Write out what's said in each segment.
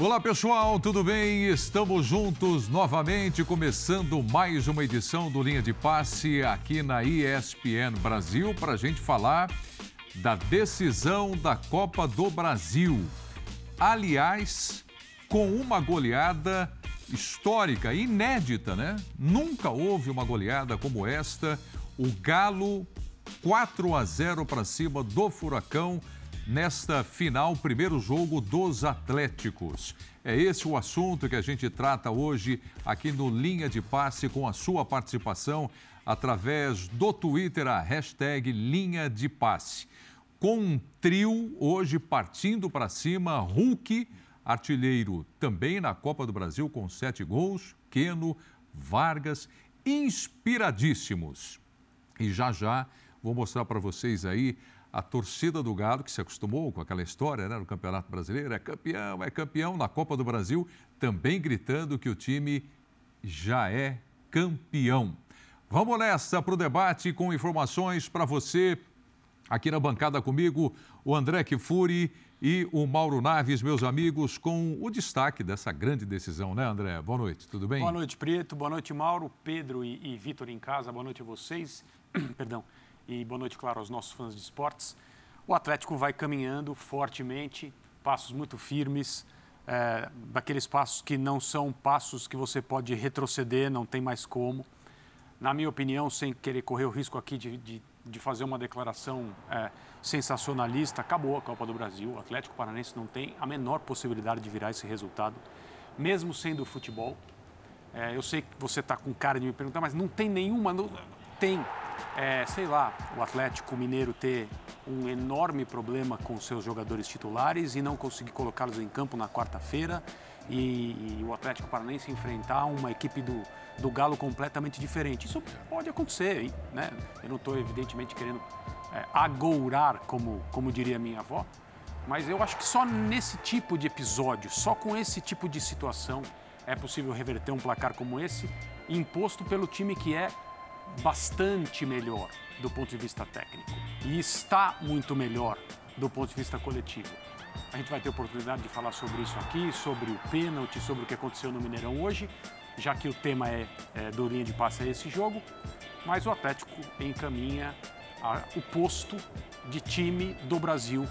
Olá pessoal, tudo bem? Estamos juntos novamente, começando mais uma edição do Linha de Passe aqui na ESPN Brasil para a gente falar da decisão da Copa do Brasil. Aliás, com uma goleada histórica, inédita, né? Nunca houve uma goleada como esta. O Galo 4 a 0 para cima do Furacão nesta final, primeiro jogo dos Atléticos. É esse o assunto que a gente trata hoje aqui no Linha de Passe com a sua participação através do Twitter, a hashtag Linha de Passe. Com um trio hoje partindo para cima, Hulk, artilheiro também na Copa do Brasil com sete gols, Queno, Vargas, inspiradíssimos. E já já vou mostrar para vocês aí a torcida do Galo, que se acostumou com aquela história né, no Campeonato Brasileiro, é campeão, é campeão na Copa do Brasil, também gritando que o time já é campeão. Vamos nessa para o debate com informações para você. Aqui na bancada comigo, o André Kifuri e o Mauro Naves, meus amigos, com o destaque dessa grande decisão, né, André? Boa noite, tudo bem? Boa noite, Preto. Boa noite, Mauro, Pedro e, e Vitor em casa. Boa noite a vocês. Perdão e boa noite, claro, aos nossos fãs de esportes. O Atlético vai caminhando fortemente, passos muito firmes, é, daqueles passos que não são passos que você pode retroceder, não tem mais como. Na minha opinião, sem querer correr o risco aqui de, de, de fazer uma declaração é, sensacionalista, acabou a Copa do Brasil. O Atlético Paranense não tem a menor possibilidade de virar esse resultado, mesmo sendo futebol. É, eu sei que você está com cara de me perguntar, mas não tem nenhuma. Não, tem é, sei lá, o Atlético Mineiro ter um enorme problema com seus jogadores titulares e não conseguir colocá-los em campo na quarta-feira e, e, o Atlético Paranaense enfrentar uma equipe do, do Galo completamente diferente. Isso pode acontecer, né? Eu não estou, evidentemente, querendo é, agourar, como, como diria minha avó, mas eu acho que só nesse tipo de episódio, só com esse tipo de situação, é possível reverter um placar como esse, imposto pelo time que é bastante melhor do ponto de vista técnico e está muito melhor do ponto de vista coletivo. A gente vai ter oportunidade de falar sobre isso aqui, sobre o pênalti, sobre o que aconteceu no Mineirão hoje, já que o tema é, é do linha de passe a esse jogo. Mas o Atlético encaminha a, o posto de time do Brasil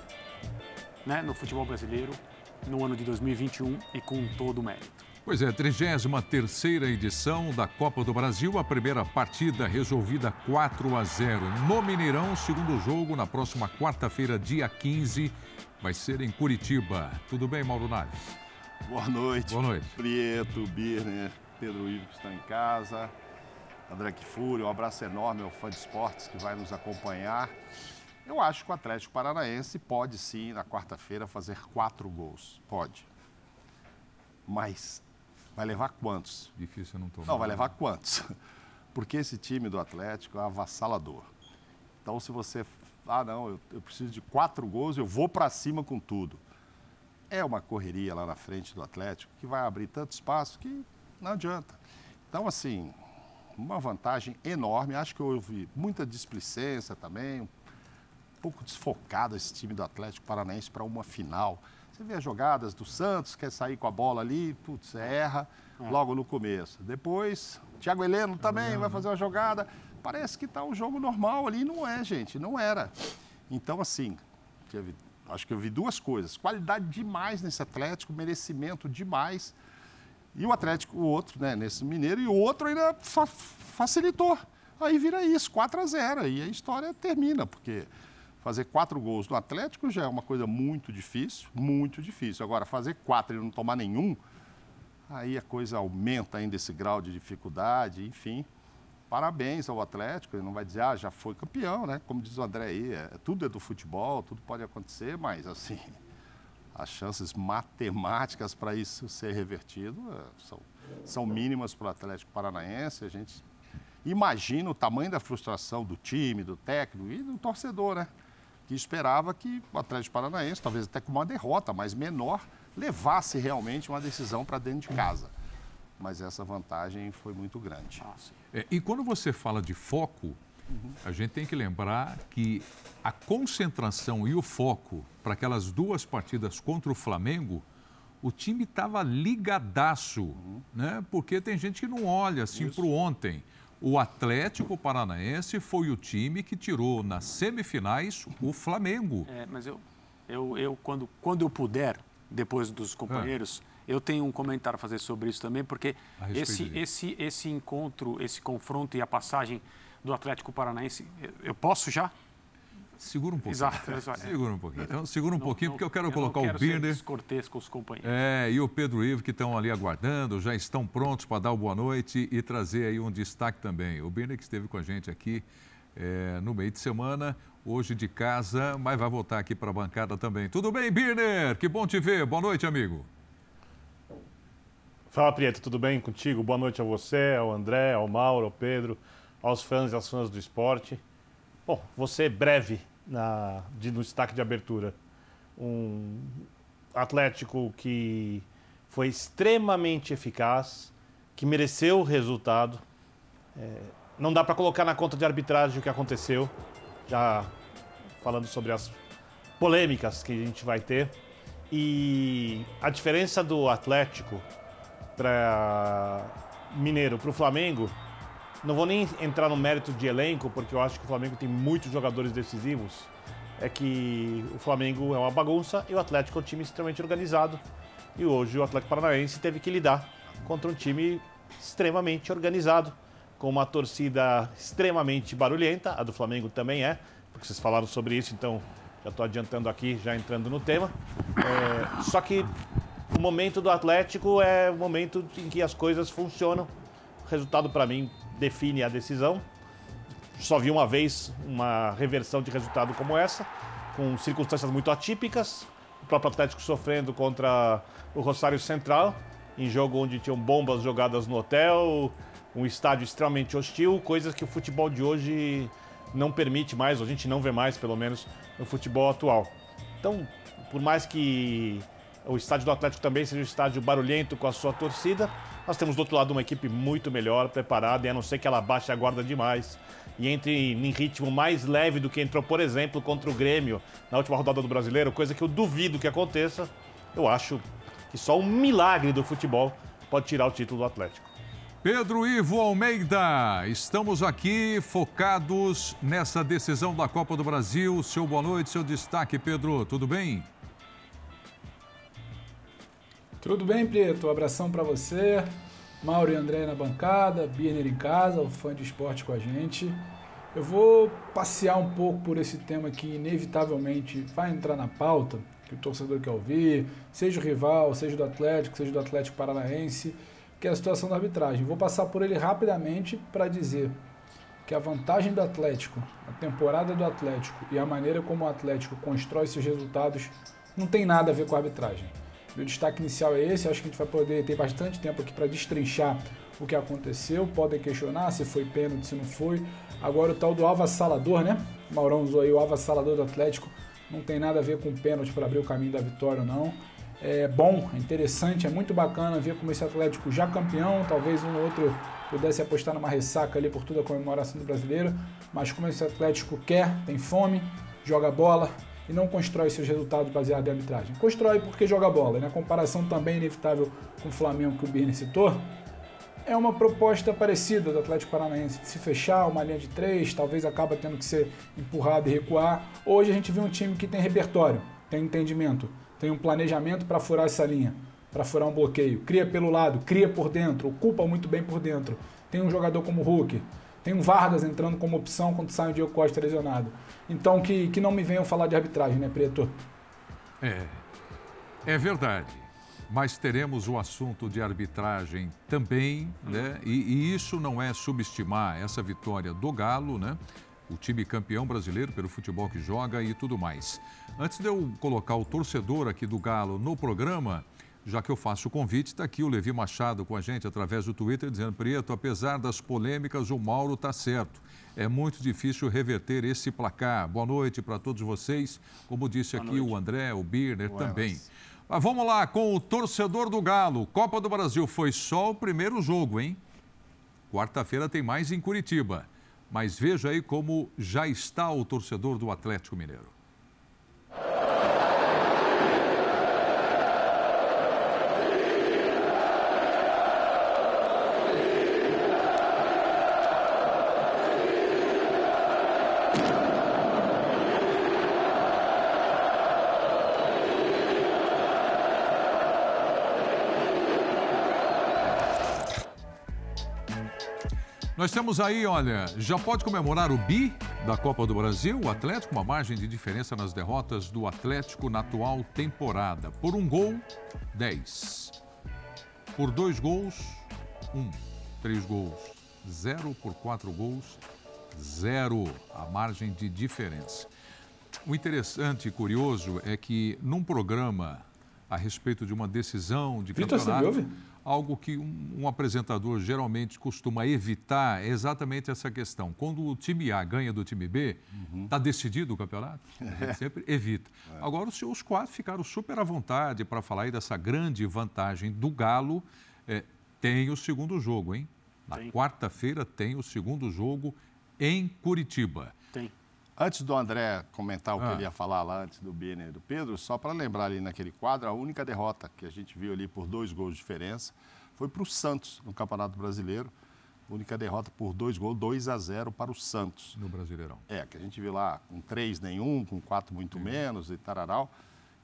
né, no futebol brasileiro no ano de 2021 e com todo o mérito. Pois é, 33 edição da Copa do Brasil, a primeira partida resolvida 4 a 0 no Mineirão, segundo jogo na próxima quarta-feira, dia 15, vai ser em Curitiba. Tudo bem, Mauro Naves? Boa noite. Boa noite. Prieto, Birner, Pedro Ivo que está em casa, André Kifuri, um abraço enorme ao fã de esportes que vai nos acompanhar. Eu acho que o Atlético Paranaense pode sim, na quarta-feira, fazer quatro gols. Pode. Mas Vai levar quantos? Difícil não tomar. Não, vai levar quantos? Porque esse time do Atlético é avassalador. Então, se você. Ah, não, eu, eu preciso de quatro gols, eu vou para cima com tudo. É uma correria lá na frente do Atlético que vai abrir tanto espaço que não adianta. Então, assim, uma vantagem enorme. Acho que houve muita displicência também, um pouco desfocado esse time do Atlético Paranaense para uma final. Você vê as jogadas do Santos, quer sair com a bola ali, putz, erra é. logo no começo. Depois, Thiago Heleno também vai fazer uma jogada. Parece que está um jogo normal ali, não é, gente, não era. Então, assim, teve, acho que eu vi duas coisas. Qualidade demais nesse Atlético, merecimento demais. E o Atlético, o outro, né, nesse Mineiro, e o outro ainda fa facilitou. Aí vira isso, 4 a 0 E a história termina, porque Fazer quatro gols no Atlético já é uma coisa muito difícil, muito difícil. Agora, fazer quatro e não tomar nenhum, aí a coisa aumenta ainda esse grau de dificuldade, enfim. Parabéns ao Atlético, ele não vai dizer, ah, já foi campeão, né? Como diz o André aí, é, tudo é do futebol, tudo pode acontecer, mas assim, as chances matemáticas para isso ser revertido é, são, são mínimas para o Atlético Paranaense. A gente imagina o tamanho da frustração do time, do técnico e do torcedor, né? Que esperava que o Atlético Paranaense, talvez até com uma derrota mais menor, levasse realmente uma decisão para dentro de casa. Mas essa vantagem foi muito grande. É, e quando você fala de foco, uhum. a gente tem que lembrar que a concentração e o foco para aquelas duas partidas contra o Flamengo o time estava ligadaço, uhum. né? Porque tem gente que não olha assim para o ontem. O Atlético Paranaense foi o time que tirou nas semifinais o Flamengo. É, mas eu, eu, eu quando, quando eu puder, depois dos companheiros, é. eu tenho um comentário a fazer sobre isso também, porque esse, esse, esse encontro, esse confronto e a passagem do Atlético Paranaense, eu posso já? Segura um pouquinho. Exato, exato. Segura um pouquinho. Então, segura um não, pouquinho, não, porque eu quero eu colocar quero o Birner. descortês com os companheiros. É, e o Pedro Ivo, que estão ali aguardando, já estão prontos para dar o boa noite e trazer aí um destaque também. O Birner que esteve com a gente aqui é, no meio de semana, hoje de casa, mas vai voltar aqui para a bancada também. Tudo bem, Birner? Que bom te ver. Boa noite, amigo. Fala, Prieto, tudo bem contigo? Boa noite a você, ao André, ao Mauro, ao Pedro, aos fãs e às fãs do esporte. Bom, você breve na, de, no destaque de abertura. Um Atlético que foi extremamente eficaz, que mereceu o resultado. É, não dá para colocar na conta de arbitragem o que aconteceu, já falando sobre as polêmicas que a gente vai ter. E a diferença do Atlético para Mineiro para o Flamengo não vou nem entrar no mérito de elenco, porque eu acho que o Flamengo tem muitos jogadores decisivos. É que o Flamengo é uma bagunça e o Atlético é um time extremamente organizado. E hoje o Atlético Paranaense teve que lidar contra um time extremamente organizado, com uma torcida extremamente barulhenta. A do Flamengo também é, porque vocês falaram sobre isso, então já estou adiantando aqui, já entrando no tema. É, só que o momento do Atlético é o momento em que as coisas funcionam. O resultado, para mim, define a decisão. Só vi uma vez uma reversão de resultado como essa, com circunstâncias muito atípicas. O próprio Atlético sofrendo contra o Rosário Central, em jogo onde tinham bombas jogadas no hotel, um estádio extremamente hostil, coisas que o futebol de hoje não permite mais, ou a gente não vê mais, pelo menos, no futebol atual. Então, por mais que o estádio do Atlético também seja um estádio barulhento com a sua torcida, nós temos do outro lado uma equipe muito melhor, preparada, e a não ser que ela baixe a guarda demais e entre em ritmo mais leve do que entrou, por exemplo, contra o Grêmio na última rodada do Brasileiro, coisa que eu duvido que aconteça. Eu acho que só um milagre do futebol pode tirar o título do Atlético. Pedro Ivo Almeida, estamos aqui focados nessa decisão da Copa do Brasil. Seu boa noite, seu destaque, Pedro, tudo bem? Tudo bem, Preto? Um abração para você. Mauro e André na bancada, Birner em casa, o fã de esporte com a gente. Eu vou passear um pouco por esse tema que inevitavelmente vai entrar na pauta, que o torcedor quer ouvir, seja o rival, seja do Atlético, seja do Atlético Paranaense, que é a situação da arbitragem. Vou passar por ele rapidamente para dizer que a vantagem do Atlético, a temporada do Atlético e a maneira como o Atlético constrói seus resultados não tem nada a ver com a arbitragem. Meu destaque inicial é esse, acho que a gente vai poder ter bastante tempo aqui para destrinchar o que aconteceu, podem questionar se foi pênalti, se não foi. Agora o tal do avassalador, né? Maurão usou aí o avassalador do Atlético, não tem nada a ver com pênalti para abrir o caminho da vitória não. É bom, é interessante, é muito bacana ver como esse Atlético já campeão, talvez um ou outro pudesse apostar numa ressaca ali por toda a comemoração do brasileiro, mas como esse Atlético quer, tem fome, joga bola, e não constrói seus resultados baseados em arbitragem. Constrói porque joga bola. Na comparação também inevitável com o Flamengo que o Birne citou, é uma proposta parecida do Atlético Paranaense de se fechar uma linha de três, talvez acaba tendo que ser empurrado e recuar. Hoje a gente vê um time que tem repertório, tem entendimento, tem um planejamento para furar essa linha, para furar um bloqueio. Cria pelo lado, cria por dentro, ocupa muito bem por dentro. Tem um jogador como o Hulk, tem um Vargas entrando como opção quando sai o Diego Costa lesionado. Então, que, que não me venham falar de arbitragem, né, Preto? É, é verdade. Mas teremos o assunto de arbitragem também, né? E, e isso não é subestimar essa vitória do Galo, né? O time campeão brasileiro pelo futebol que joga e tudo mais. Antes de eu colocar o torcedor aqui do Galo no programa, já que eu faço o convite, está aqui o Levi Machado com a gente através do Twitter, dizendo: Preto, apesar das polêmicas, o Mauro está certo. É muito difícil reverter esse placar. Boa noite para todos vocês. Como disse Boa aqui noite. o André, o Birner Boa também. Noite. Mas vamos lá com o torcedor do Galo. Copa do Brasil foi só o primeiro jogo, hein? Quarta-feira tem mais em Curitiba. Mas veja aí como já está o torcedor do Atlético Mineiro. Nós temos aí, olha, já pode comemorar o bi da Copa do Brasil, o Atlético, uma margem de diferença nas derrotas do Atlético na atual temporada. Por um gol, 10. Por dois gols, um. Três gols, zero. Por quatro gols, zero. A margem de diferença. O interessante e curioso é que num programa a respeito de uma decisão de Vitor, campeonato, você me ouve? Algo que um, um apresentador geralmente costuma evitar é exatamente essa questão. Quando o time A ganha do time B, está decidido o campeonato? A gente sempre evita. Agora, os, os quatro ficaram super à vontade para falar aí dessa grande vantagem do Galo. É, tem o segundo jogo, hein? Na quarta-feira tem o segundo jogo em Curitiba. Antes do André comentar o que Ah. ele ia falar lá antes do Biener e do Pedro, só para lembrar ali naquele quadro, a única derrota que a gente viu ali por dois gols de diferença foi para o Santos no Campeonato Brasileiro. Única derrota por dois gols, 2 a 0 para o Santos. No Brasileirão. É, que a gente viu lá com três nenhum, com quatro muito menos e tararau.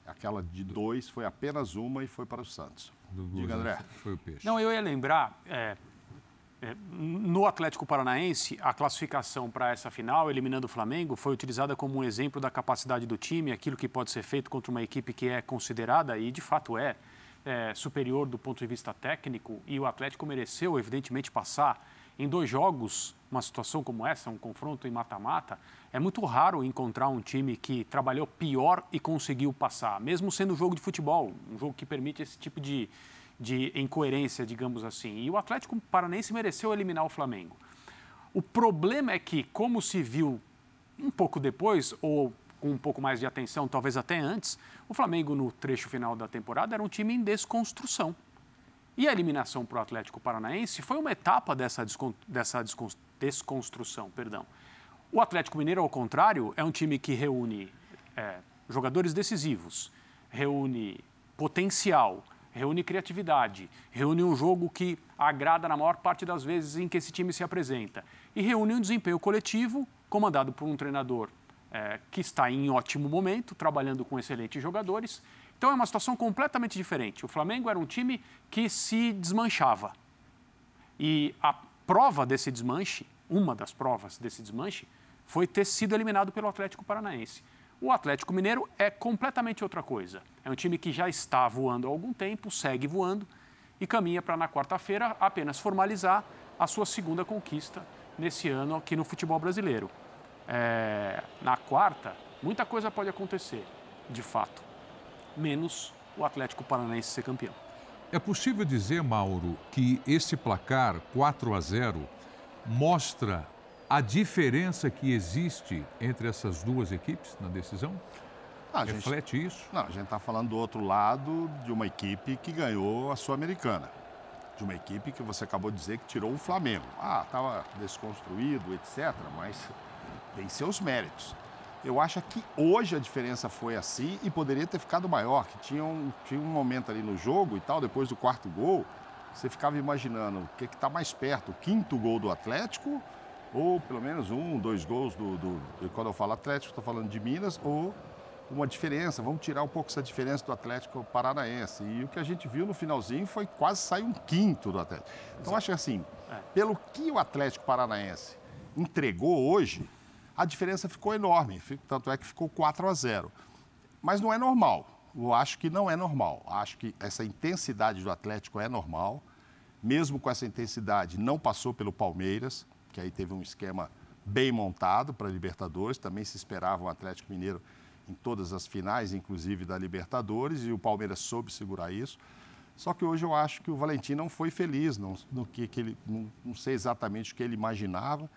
Aquela de dois foi apenas uma e foi para o Santos. Do- Diga, André. Foi o peixe. Não, eu ia lembrar, é, no Atlético Paranaense, a classificação para essa final, eliminando o Flamengo, foi utilizada como um exemplo da capacidade do time, aquilo que pode ser feito contra uma equipe que é considerada, e de fato é, é, superior do ponto de vista técnico, e o Atlético mereceu, evidentemente, passar em dois jogos uma situação como essa, um confronto em mata-mata. É muito raro encontrar um time que trabalhou pior e conseguiu passar, mesmo sendo um jogo de futebol, um jogo que permite esse tipo de, de incoerência, digamos assim. E o Atlético Paranaense mereceu eliminar o Flamengo. O problema é que, como se viu um pouco depois, ou com um pouco mais de atenção, talvez até antes, o Flamengo, no trecho final da temporada, era um time em desconstrução. E a eliminação para o Atlético Paranaense foi uma etapa dessa, descon- dessa descon- desconstrução. Perdão. O Atlético Mineiro, ao contrário, é um time que reúne é, jogadores decisivos, reúne potencial, reúne criatividade, reúne um jogo que agrada na maior parte das vezes em que esse time se apresenta e reúne um desempenho coletivo comandado por um treinador é, que está em ótimo momento, trabalhando com excelentes jogadores. Então é uma situação completamente diferente. O Flamengo era um time que se desmanchava. E a prova desse desmanche, uma das provas desse desmanche, foi ter sido eliminado pelo Atlético Paranaense. O Atlético Mineiro é completamente outra coisa. É um time que já está voando há algum tempo, segue voando e caminha para, na quarta-feira, apenas formalizar a sua segunda conquista nesse ano aqui no futebol brasileiro. É, na quarta, muita coisa pode acontecer, de fato, menos o Atlético Paranaense ser campeão. É possível dizer, Mauro, que esse placar 4 a 0 mostra a diferença que existe entre essas duas equipes na decisão? Ah, a gente- Reflete isso? Não, a gente está falando do outro lado de uma equipe que ganhou a Sul-Americana. De uma equipe que você acabou de dizer que tirou o Flamengo. Ah, estava desconstruído, etc. Mas tem seus méritos. Eu acho que hoje a diferença foi assim e poderia ter ficado maior, que tinha um, tinha um momento ali no jogo e tal, depois do quarto gol, você ficava imaginando o que está mais perto, o quinto gol do Atlético ou pelo menos um, dois gols do... do quando eu falo Atlético, estou falando de Minas ou uma diferença, vamos tirar um pouco essa diferença do Atlético Paranaense. E o que a gente viu no finalzinho foi quase sair um quinto do Atlético. Então, acho que assim, pelo que o Atlético Paranaense entregou hoje, a diferença ficou enorme. Tanto é que ficou 4 a 0. Mas não é normal. Eu acho que não é normal. Acho que essa intensidade do Atlético é normal. Mesmo com essa intensidade, não passou pelo Palmeiras, que aí teve um esquema bem montado para a Libertadores. Também se esperava um Atlético Mineiro em todas as finais, inclusive da Libertadores, e o Palmeiras soube segurar isso. Só que hoje eu acho que o Valentim não foi feliz não, no que, que ele. Não, não sei exatamente o que ele imaginava.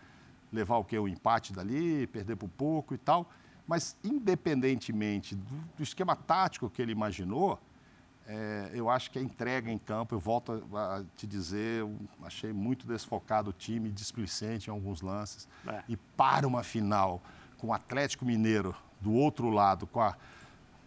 Levar o quê? O empate dali, perder por pouco e tal. Mas, independentemente do, do esquema tático que ele imaginou, é, eu acho que a entrega em campo, eu volto a, a te dizer, eu achei muito desfocado o time, displicente em alguns lances. É. E para uma final com o Atlético Mineiro do outro lado, com a.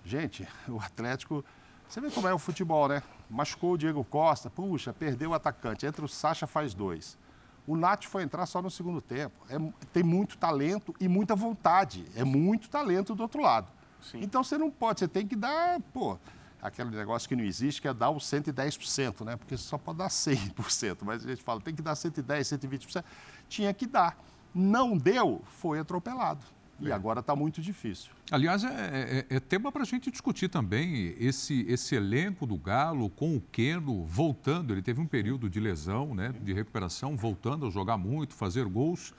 Gente, o Atlético. Você vê como é o futebol, né? Machucou o Diego Costa, puxa, perdeu o atacante. Entra o Sacha, faz dois. O Nath foi entrar só no segundo tempo. É, tem muito talento e muita vontade. É muito talento do outro lado. Sim. Então você não pode, você tem que dar, pô. Aquele negócio que não existe, que é dar os 110%, né? Porque só pode dar 100%, mas a gente fala, tem que dar 110%, 120%. Tinha que dar. Não deu, foi atropelado. E é. agora está muito difícil. Aliás, é, é, é tema para a gente discutir também esse, esse elenco do Galo com o Keno voltando. Ele teve um período de lesão, né, de recuperação, voltando a jogar muito, fazer gols.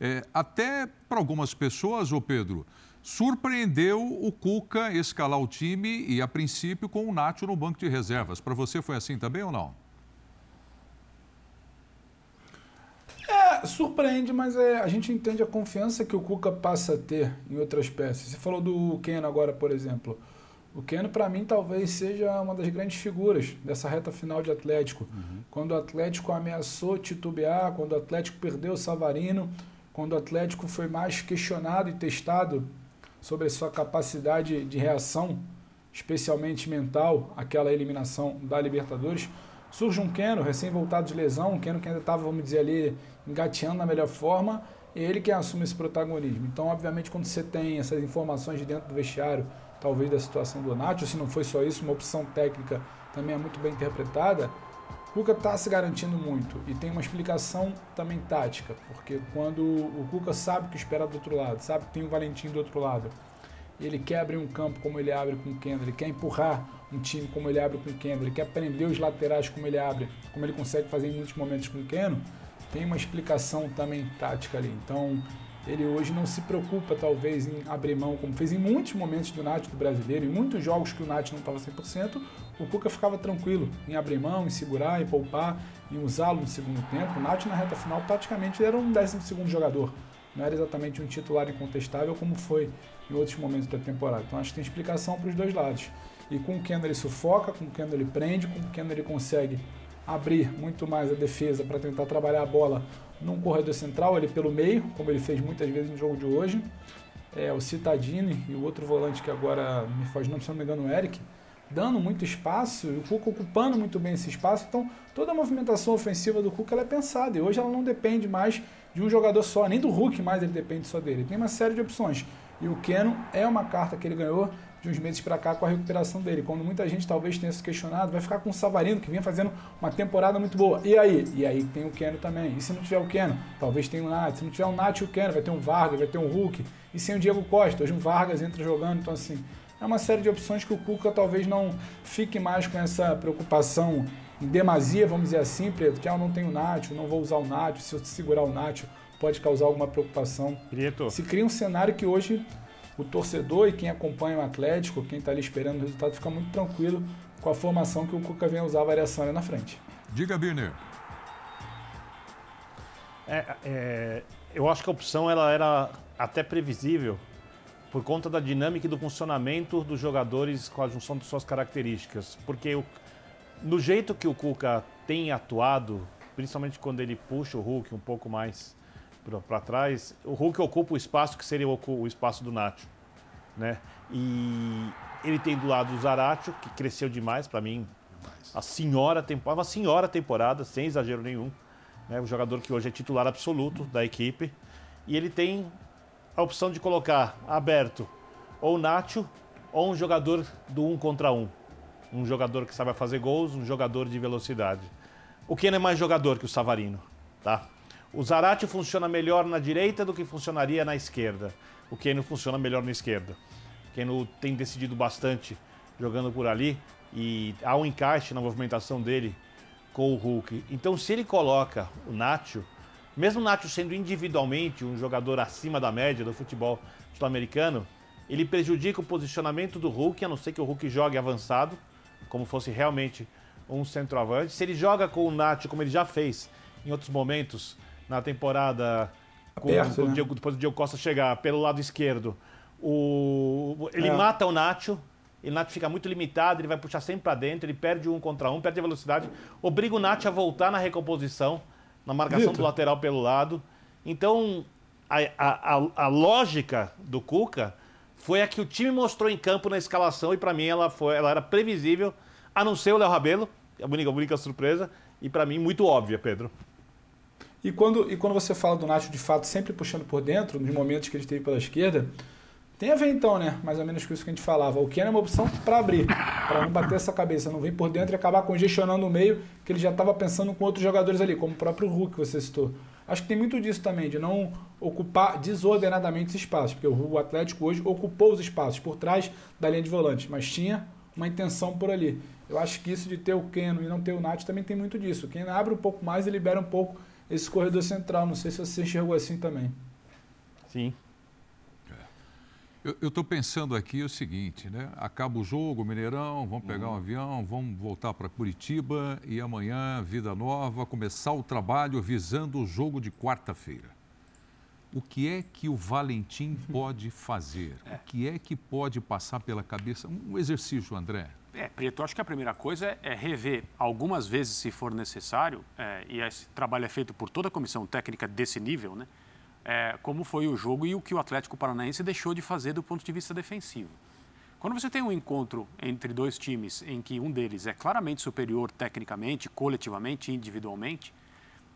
É, até para algumas pessoas, ô Pedro, surpreendeu o Cuca escalar o time e, a princípio, com o Nacho no banco de reservas. Para você foi assim também ou não? É, surpreende, mas é, a gente entende a confiança que o Cuca passa a ter em outras peças. Você falou do Keno agora, por exemplo. O Keno, para mim, talvez seja uma das grandes figuras dessa reta final de Atlético. Uhum. Quando o Atlético ameaçou titubear, quando o Atlético perdeu o Savarino, quando o Atlético foi mais questionado e testado sobre a sua capacidade de reação, especialmente mental, aquela eliminação da Libertadores. Surge um Keno, recém-voltado de lesão, um Keno que ainda estava, vamos dizer ali, engateando na melhor forma, e ele que assume esse protagonismo. Então, obviamente, quando você tem essas informações de dentro do vestiário, talvez da situação do Nacho, se não foi só isso, uma opção técnica também é muito bem interpretada, Cuca está se garantindo muito e tem uma explicação também tática, porque quando o Cuca sabe o que espera do outro lado, sabe que tem o Valentim do outro lado, ele quer abrir um campo como ele abre com o Kendall, ele quer empurrar um time como ele abre com o Kendall, ele quer prender os laterais como ele abre, como ele consegue fazer em muitos momentos com o Keno, tem uma explicação também tática ali. Então, ele hoje não se preocupa, talvez, em abrir mão, como fez em muitos momentos do Nath do brasileiro, em muitos jogos que o Nath não estava 100%, o Cuca ficava tranquilo em abrir mão, em segurar, em poupar, em usá-lo no segundo tempo. O Nath, na reta final, praticamente era um 12 jogador. Não era exatamente um titular incontestável como foi em outros momentos da temporada. Então, acho que tem explicação para os dois lados. E com o Keno ele sufoca, com o Keno ele prende, com o Keno ele consegue abrir muito mais a defesa para tentar trabalhar a bola num corredor central, ali pelo meio, como ele fez muitas vezes no jogo de hoje. É, o Citadini e o outro volante que agora me não, se não me engano, o Eric, dando muito espaço e o Cuca ocupando muito bem esse espaço. Então, toda a movimentação ofensiva do Cuca é pensada e hoje ela não depende mais de um jogador só, nem do Hulk mais ele depende só dele. Tem uma série de opções. E o Keno é uma carta que ele ganhou de uns meses para cá com a recuperação dele. Quando muita gente talvez tenha se questionado, vai ficar com o Savarino, que vinha fazendo uma temporada muito boa. E aí? E aí tem o Keno também. E se não tiver o Keno? Talvez tenha o Nath. Se não tiver o Nath e o Keno, vai ter um Vargas, vai ter um Hulk. E sem o Diego Costa, hoje um Vargas entra jogando. Então, assim, é uma série de opções que o Cuca talvez não fique mais com essa preocupação em demasia, vamos dizer assim, Preto, que ah, eu não tenho o Nath, não vou usar o Nath, se eu segurar o Nath pode causar alguma preocupação. Prieto. Se cria um cenário que hoje o torcedor e quem acompanha o Atlético, quem está ali esperando o resultado, fica muito tranquilo com a formação que o Cuca vem usar a variação ali na frente. Diga, Birner. É, é, eu acho que a opção ela era até previsível por conta da dinâmica e do funcionamento dos jogadores com a junção de suas características. Porque o, no jeito que o Cuca tem atuado, principalmente quando ele puxa o Hulk um pouco mais para trás, o Hulk ocupa o espaço que seria o, o espaço do Nacho, né? E ele tem do lado o Zaratio, que cresceu demais para mim. A senhora temporada, uma senhora temporada, sem exagero nenhum. Né? O jogador que hoje é titular absoluto da equipe. E ele tem a opção de colocar aberto ou o Nacho ou um jogador do um contra um. Um jogador que sabe fazer gols, um jogador de velocidade. O Ken é mais jogador que o Savarino, tá? O Zarate funciona melhor na direita do que funcionaria na esquerda. O Keno funciona melhor na esquerda. O Keno tem decidido bastante jogando por ali e há um encaixe na movimentação dele com o Hulk. Então, se ele coloca o Nacho, mesmo o Nacho sendo individualmente um jogador acima da média do futebol sul-americano, ele prejudica o posicionamento do Hulk, a não ser que o Hulk jogue avançado, como fosse realmente um centroavante. Se ele joga com o Nacho, como ele já fez em outros momentos, na temporada com, com né? Diego, depois do Diego Costa chegar pelo lado esquerdo. O, ele é. mata o Nacho, o Nacho fica muito limitado, ele vai puxar sempre para dentro, ele perde um contra um, perde a velocidade, obriga o Nacho a voltar na recomposição, na marcação do lateral pelo lado. Então, a, a, a, lógica do Cuca foi a que o time mostrou em campo na escalação e para mim ela, foi, ela era previsível, a não ser o Léo Rabelo, a única, a única surpresa, e para mim muito óbvia, Pedro. E quando, e quando você fala do Nacho de fato sempre puxando por dentro, nos momentos que ele esteve pela esquerda, Tem a ver então, né? Mais ou menos com isso que a gente falava. O Ken é uma opção para abrir, para não bater essa cabeça, não vir por dentro e acabar congestionando o meio, que ele já estava pensando com outros jogadores ali, como o próprio Hulk que você citou. Acho que tem muito disso também, de não ocupar desordenadamente os espaços, porque o Atlético hoje ocupou os espaços por trás da linha de volantes, mas tinha uma intenção por ali. Eu acho que isso de ter o Keno e não ter o Nath também tem muito disso. O Keno abre um pouco mais e libera um pouco esse corredor central. Não sei se você enxergou assim também. Sim. É. Eu estou pensando aqui o seguinte, né? Acaba o jogo, Mineirão, vamos pegar um uhum. avião, vamos voltar para Curitiba e amanhã, vida nova, começar o trabalho visando o jogo de quarta-feira. O que é que o Valentim pode fazer? É. O que é que pode passar pela cabeça? Um exercício, André. É, Preto, eu acho que a primeira coisa é, rever algumas vezes, se for necessário, é, e esse trabalho é feito por toda a comissão técnica desse nível, né? É, como foi o jogo e o que o Atlético Paranaense deixou de fazer do ponto de vista defensivo. Quando você tem um encontro entre dois times em que um deles é claramente superior tecnicamente, coletivamente, individualmente,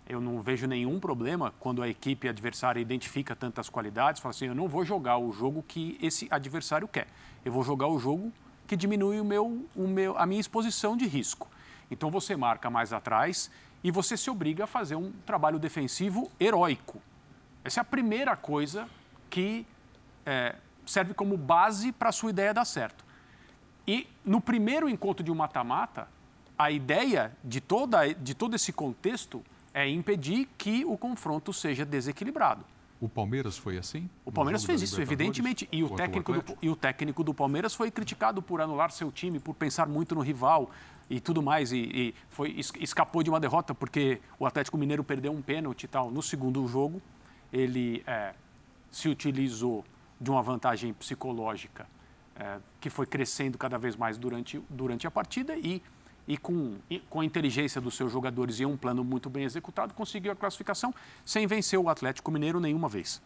eu não vejo nenhum problema quando a equipe adversária identifica tantas qualidades, fala assim, eu não vou jogar o jogo que esse adversário quer. Eu vou jogar o jogo que diminui o meu, o meu, a minha exposição de risco. Então você marca mais atrás e você se obriga a fazer um trabalho defensivo heróico. Essa é a primeira coisa que é, serve como base para a sua ideia dar certo. E no primeiro encontro de um mata-mata, a ideia de, toda, de todo esse contexto é impedir que o confronto seja desequilibrado. O Palmeiras foi assim? O Palmeiras fez isso, evidentemente. E o, técnico do, e o técnico do Palmeiras foi criticado por anular seu time, por pensar muito no rival e tudo mais. E, e foi, escapou de uma derrota porque o Atlético Mineiro perdeu um pênalti e tal. No segundo jogo, ele é, se utilizou de uma vantagem psicológica é, que foi crescendo cada vez mais durante, durante a partida e e com, com a inteligência dos seus jogadores e um plano muito bem executado, conseguiu a classificação sem vencer o Atlético Mineiro nenhuma vez.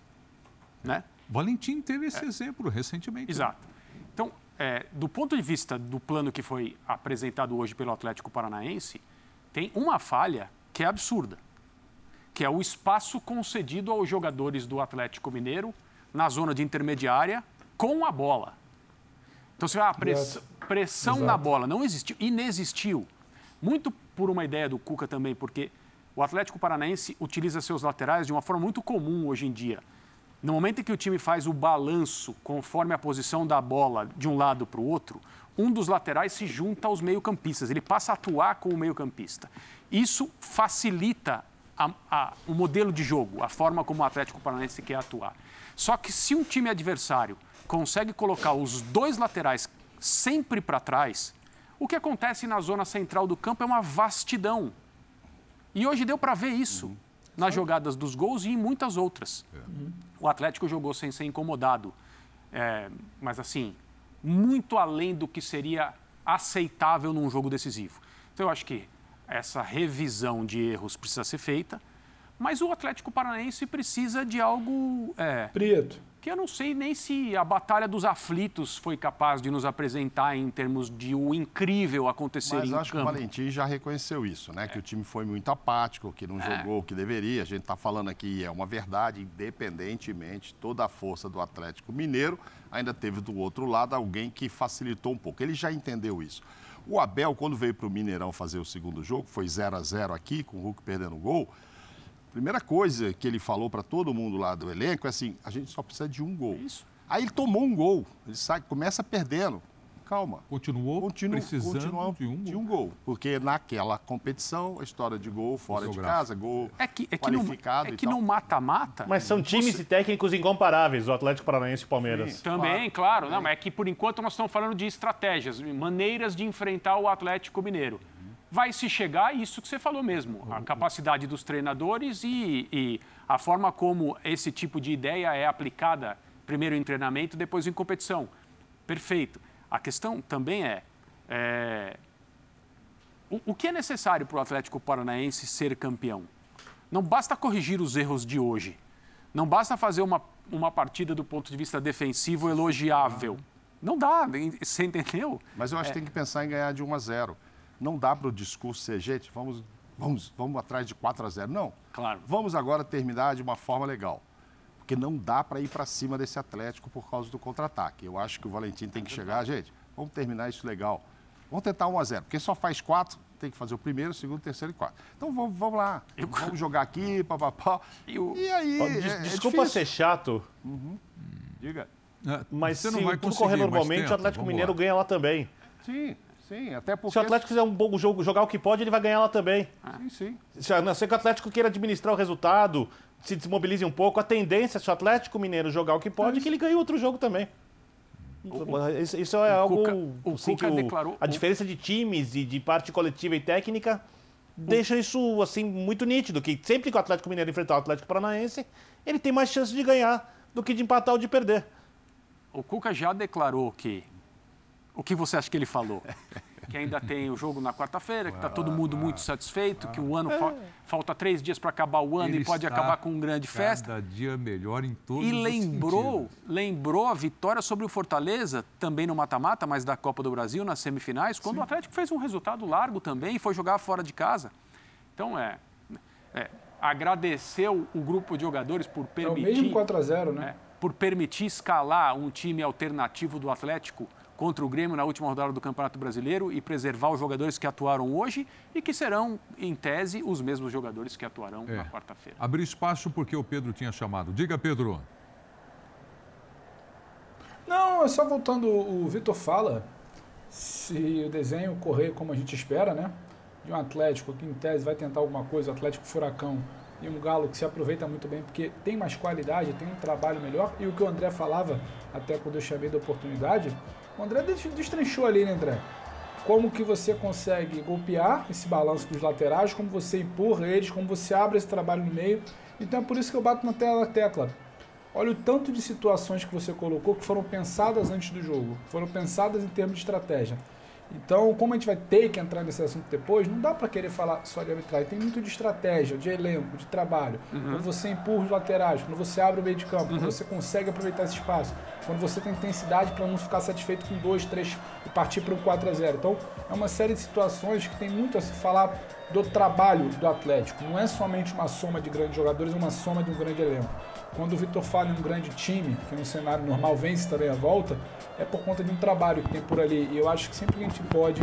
Né? Valentim teve esse é. exemplo recentemente. Exato. Então, é, do ponto de vista do plano que foi apresentado hoje pelo Atlético Paranaense, tem uma falha que é absurda, que é o espaço concedido aos jogadores do Atlético Mineiro na zona de intermediária com a bola. Então, você vai, ah, press, pressão Exato. na bola não existiu, inexistiu. Muito por uma ideia do Cuca também, porque o Atlético Paranaense utiliza seus laterais de uma forma muito comum hoje em dia. No momento em que o time faz o balanço conforme a posição da bola de um lado para o outro, um dos laterais se junta aos meio-campistas, ele passa a atuar com o meio-campista. Isso facilita a, a, o modelo de jogo, a forma como o Atlético Paranaense quer atuar. Só que se um time adversário consegue colocar os dois laterais sempre para trás, o que acontece na zona central do campo é uma vastidão. E hoje deu para ver isso uhum. nas jogadas dos gols e em muitas outras. Uhum. O Atlético jogou sem ser incomodado, é, mas assim, muito além do que seria aceitável num jogo decisivo. Então eu acho que essa revisão de erros precisa ser feita, mas o Atlético Paranaense precisa de algo. É, Preto que eu não sei nem se a Batalha dos Aflitos foi capaz de nos apresentar em termos de o incrível acontecer Mas em acho campo. que o Valentim já reconheceu isso, né? É. Que o time foi muito apático, que não é. jogou o que deveria. A gente está falando aqui, é uma verdade, independentemente, toda a força do Atlético Mineiro, ainda teve do outro lado alguém que facilitou um pouco. Ele já entendeu isso. O Abel, quando veio para o Mineirão fazer o segundo jogo, foi 0 a 0 aqui, com o Hulk perdendo o gol, Primeira coisa que ele falou para todo mundo lá do elenco é assim: a gente só precisa de um gol. Isso. Aí ele tomou um gol, ele sai, começa perdendo. Calma. Continuou Continu, precisando de, um de um gol. Porque naquela competição, a história de gol fora de casa, gol é que, é qualificado. Que no, é que no mata-mata. Mas são times você... e técnicos incomparáveis, o Atlético Paranaense e o Palmeiras. Sim, Também, claro. claro. Não, mas é que por enquanto nós estamos falando de estratégias, maneiras de enfrentar o Atlético Mineiro vai se chegar a isso que você falou mesmo, a capacidade dos treinadores e, e, a forma como esse tipo de ideia é aplicada primeiro em treinamento, depois em competição. Perfeito. A questão também é, é o, o que é necessário para o Atlético Paranaense ser campeão? Não basta corrigir os erros de hoje. Não basta fazer uma, uma partida do ponto de vista defensivo elogiável. Não dá, você entendeu? Mas eu acho é. que tem que pensar em ganhar de 1 a 0. Não dá para o discurso ser, gente, vamos, vamos, vamos atrás de 4 a 0. Não. Claro. Vamos agora terminar de uma forma legal. Porque não dá para ir para cima desse Atlético por causa do contra-ataque. Eu acho que o Valentim tem que chegar, gente, vamos terminar isso legal. Vamos tentar 1 a 0 porque só faz quatro, tem que fazer o primeiro, o segundo, o terceiro e quarto. Então vamos, vamos lá, eu... vamos jogar aqui, papapá. Eu... E aí. Oh, des, é, desculpa é ser chato. Uhum. Diga. É, mas Você se não vai tudo correr normalmente, o Atlético Mineiro lá. ganha lá também. Sim. Sim, até porque. Se o Atlético fizer um bom jogo, jogar o que pode, ele vai ganhar lá também. Ah. Sim, sim. Se, a não ser que o Atlético queira administrar o resultado, se desmobilize um pouco, a tendência, se o Atlético Mineiro jogar o que pode, é que ele ganhe outro jogo também. O, isso, isso, é algo. Cuca, o assim, Cuca declarou. A diferença de times e de parte coletiva e técnica deixa isso assim muito nítido. Que sempre que o Atlético Mineiro enfrentar o Atlético Paranaense, ele tem mais chance de ganhar do que de empatar ou de perder. O Cuca já declarou que. O que você acha que ele falou? que ainda tem o jogo na quarta-feira, que está todo mundo muito satisfeito, que o ano fa falta três dias para acabar o ano Ele e pode acabar com uma grande cada festa. Cada dia melhor em todos e lembrou, lembrou a vitória sobre o Fortaleza, também no mata-mata, mas da Copa do Brasil, nas semifinais, quando Sim. o Atlético fez um resultado largo também e foi jogar fora de casa. Então, é, é agradeceu o grupo de jogadores por permitir... É o mesmo 4 a 0 né? É, por permitir escalar um time alternativo do Atlético contra o Grêmio na última rodada do Campeonato Brasileiro e preservar os jogadores que atuaram hoje e que serão, em tese, os mesmos jogadores que atuarão é. na quarta-feira. Abrir espaço porque o Pedro tinha chamado. Diga, Pedro. Não, é só voltando, o Vitor fala, se o desenho correr como a gente espera, né? De um Atlético que, em tese, vai tentar alguma coisa, Atlético Furacão, e um Galo que se aproveita muito bem porque tem mais qualidade, tem um trabalho melhor. E o que o André falava, até quando eu chamei da oportunidade, o André destrinchou ali, né, André? Como que você consegue golpear esse balanço dos laterais, como você empurra eles, como você abre esse trabalho no meio. Então é por isso que eu bato na tecla. Olha o tanto de situações que você colocou que foram pensadas antes do jogo, foram pensadas em termos de estratégia. Então, como a gente vai ter que entrar nesse assunto depois, não dá para querer falar só de arbitragem. Tem muito de estratégia, de elenco, de trabalho. Uhum. Quando você empurra os laterais, quando você abre o meio de campo, uhum. quando você consegue aproveitar esse espaço, quando você tem intensidade para não ficar satisfeito com dois, três e partir para um 4 a 0 Então, é uma série de situações que tem muito a se falar do trabalho do Atlético. Não é somente uma soma de grandes jogadores, é uma soma de um grande elenco. Quando o Vitor fala em um grande time, que no cenário normal vence também a volta, é por conta de um trabalho que tem por ali. E eu acho que sempre que a gente pode,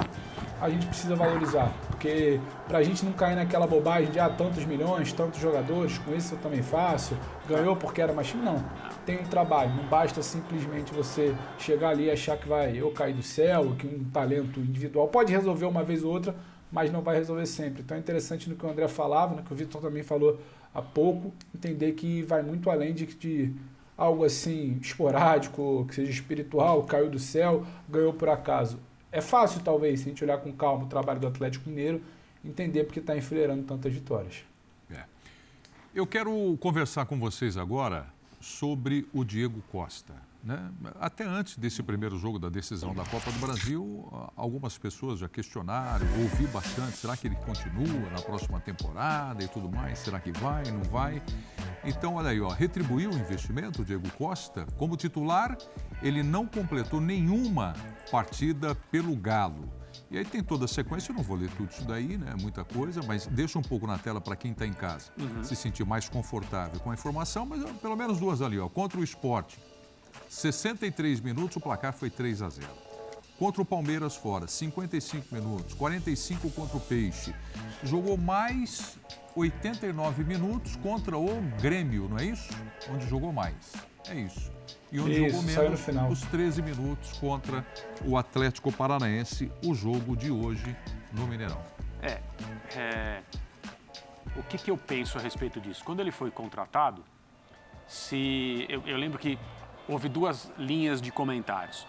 a gente precisa valorizar. Porque para a gente não cair naquela bobagem de ah, tantos milhões, tantos jogadores, com isso eu também faço, ganhou porque era mais time. Não. Tem um trabalho, não basta simplesmente você chegar ali e achar que vai eu cair do céu, que um talento individual pode resolver uma vez ou outra, mas não vai resolver sempre. Então é interessante no que o André falava, no que o Vitor também falou há pouco, entender que vai muito além de, de algo assim esporádico, que seja espiritual, caiu do céu, ganhou por acaso. É fácil, talvez, se a gente olhar com calma o trabalho do Atlético Mineiro, entender porque está enfileirando tantas vitórias. É. Eu quero conversar com vocês agora sobre o Diego Costa. Né? Até antes desse primeiro jogo da decisão da Copa do Brasil, algumas pessoas já questionaram, ouvi bastante, será que ele continua na próxima temporada e tudo mais? Será que vai, não vai? Então, olha aí, ó, retribuiu o investimento, Diego Costa. Como titular, ele não completou nenhuma partida pelo Galo. E aí tem toda a sequência, eu não vou ler tudo isso daí, né? Muita coisa, mas deixa um pouco na tela para quem está em casa uhum. se sentir mais confortável com a informação, mas pelo menos duas ali, ó. Contra o esporte, 63 minutos, o placar foi 3 a 0. Contra o Palmeiras fora, 55 minutos, 45 contra o Peixe. Jogou mais 89 minutos contra o Grêmio, não é isso? Onde jogou mais. É isso. E onde isso, jogou menos os 13 minutos contra o Atlético Paranaense, o jogo de hoje no Mineirão. É, é... o que, que eu penso a respeito disso? Quando ele foi contratado, se eu, eu lembro que houve duas linhas de comentários.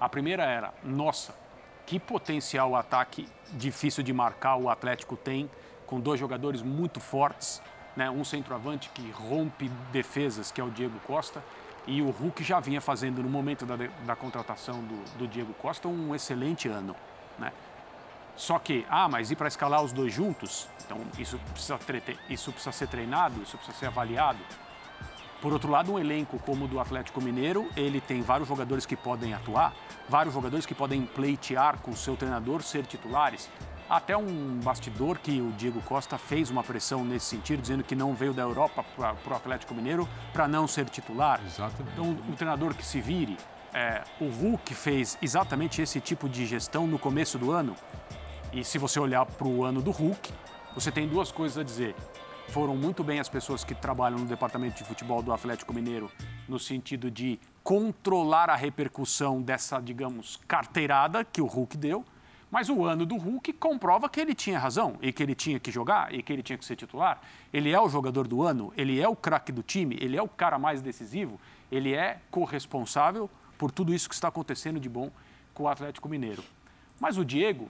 A primeira era: nossa, que potencial ataque difícil de marcar o Atlético tem, com dois jogadores muito fortes, né? um centroavante que rompe defesas, que é o Diego Costa, e o Hulk já vinha fazendo, no momento da, da contratação do, do, Diego Costa, um excelente ano. Né? Só que, ah, mas e para escalar os dois juntos? Então, isso precisa, isso precisa ser treinado, isso precisa ser avaliado. Por outro lado, um elenco como o do Atlético Mineiro, ele tem vários jogadores que podem atuar, vários jogadores que podem pleitear com o seu treinador ser titulares. até um bastidor que o Diego Costa fez uma pressão nesse sentido, dizendo que não veio da Europa para o Atlético Mineiro para não ser titular. Exatamente. Então, o treinador que se vire, é, o Hulk fez exatamente esse tipo de gestão no começo do ano. E se você olhar para o ano do Hulk, você tem duas coisas a dizer. Foram muito bem as pessoas que trabalham no departamento de futebol do Atlético Mineiro, no sentido de controlar a repercussão dessa, digamos, carteirada que o Hulk deu. Mas o ano do Hulk comprova que ele tinha razão e que ele tinha que jogar e que ele tinha que ser titular. Ele é o jogador do ano, ele é o craque do time, ele é o cara mais decisivo, ele é corresponsável por tudo isso que está acontecendo de bom com o Atlético Mineiro. Mas o Diego,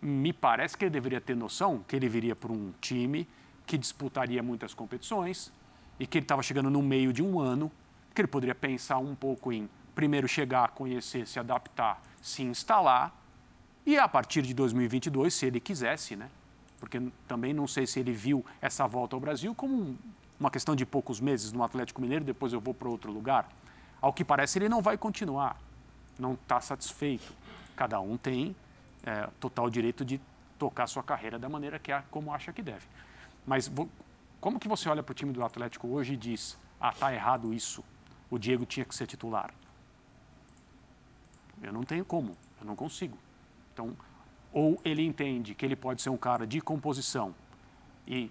me parece que ele deveria ter noção que ele viria para um time que disputaria muitas competições e que ele estava chegando no meio de um ano, que ele poderia pensar um pouco em primeiro chegar, conhecer, se adaptar, se instalar e a partir de 2022, se ele quisesse, né? Porque também não sei se ele viu essa volta ao Brasil como uma questão de poucos meses no Atlético Mineiro, depois eu vou para outro lugar. Ao que parece, ele não vai continuar, não está satisfeito. Cada um tem é, total direito de tocar sua carreira da maneira que é, como acha que deve. Mas como que você olha para o time do Atlético hoje e diz, ah, tá errado isso, o Diego tinha que ser titular? Eu não tenho como, eu não consigo. Então, ou ele entende que ele pode ser um cara de composição e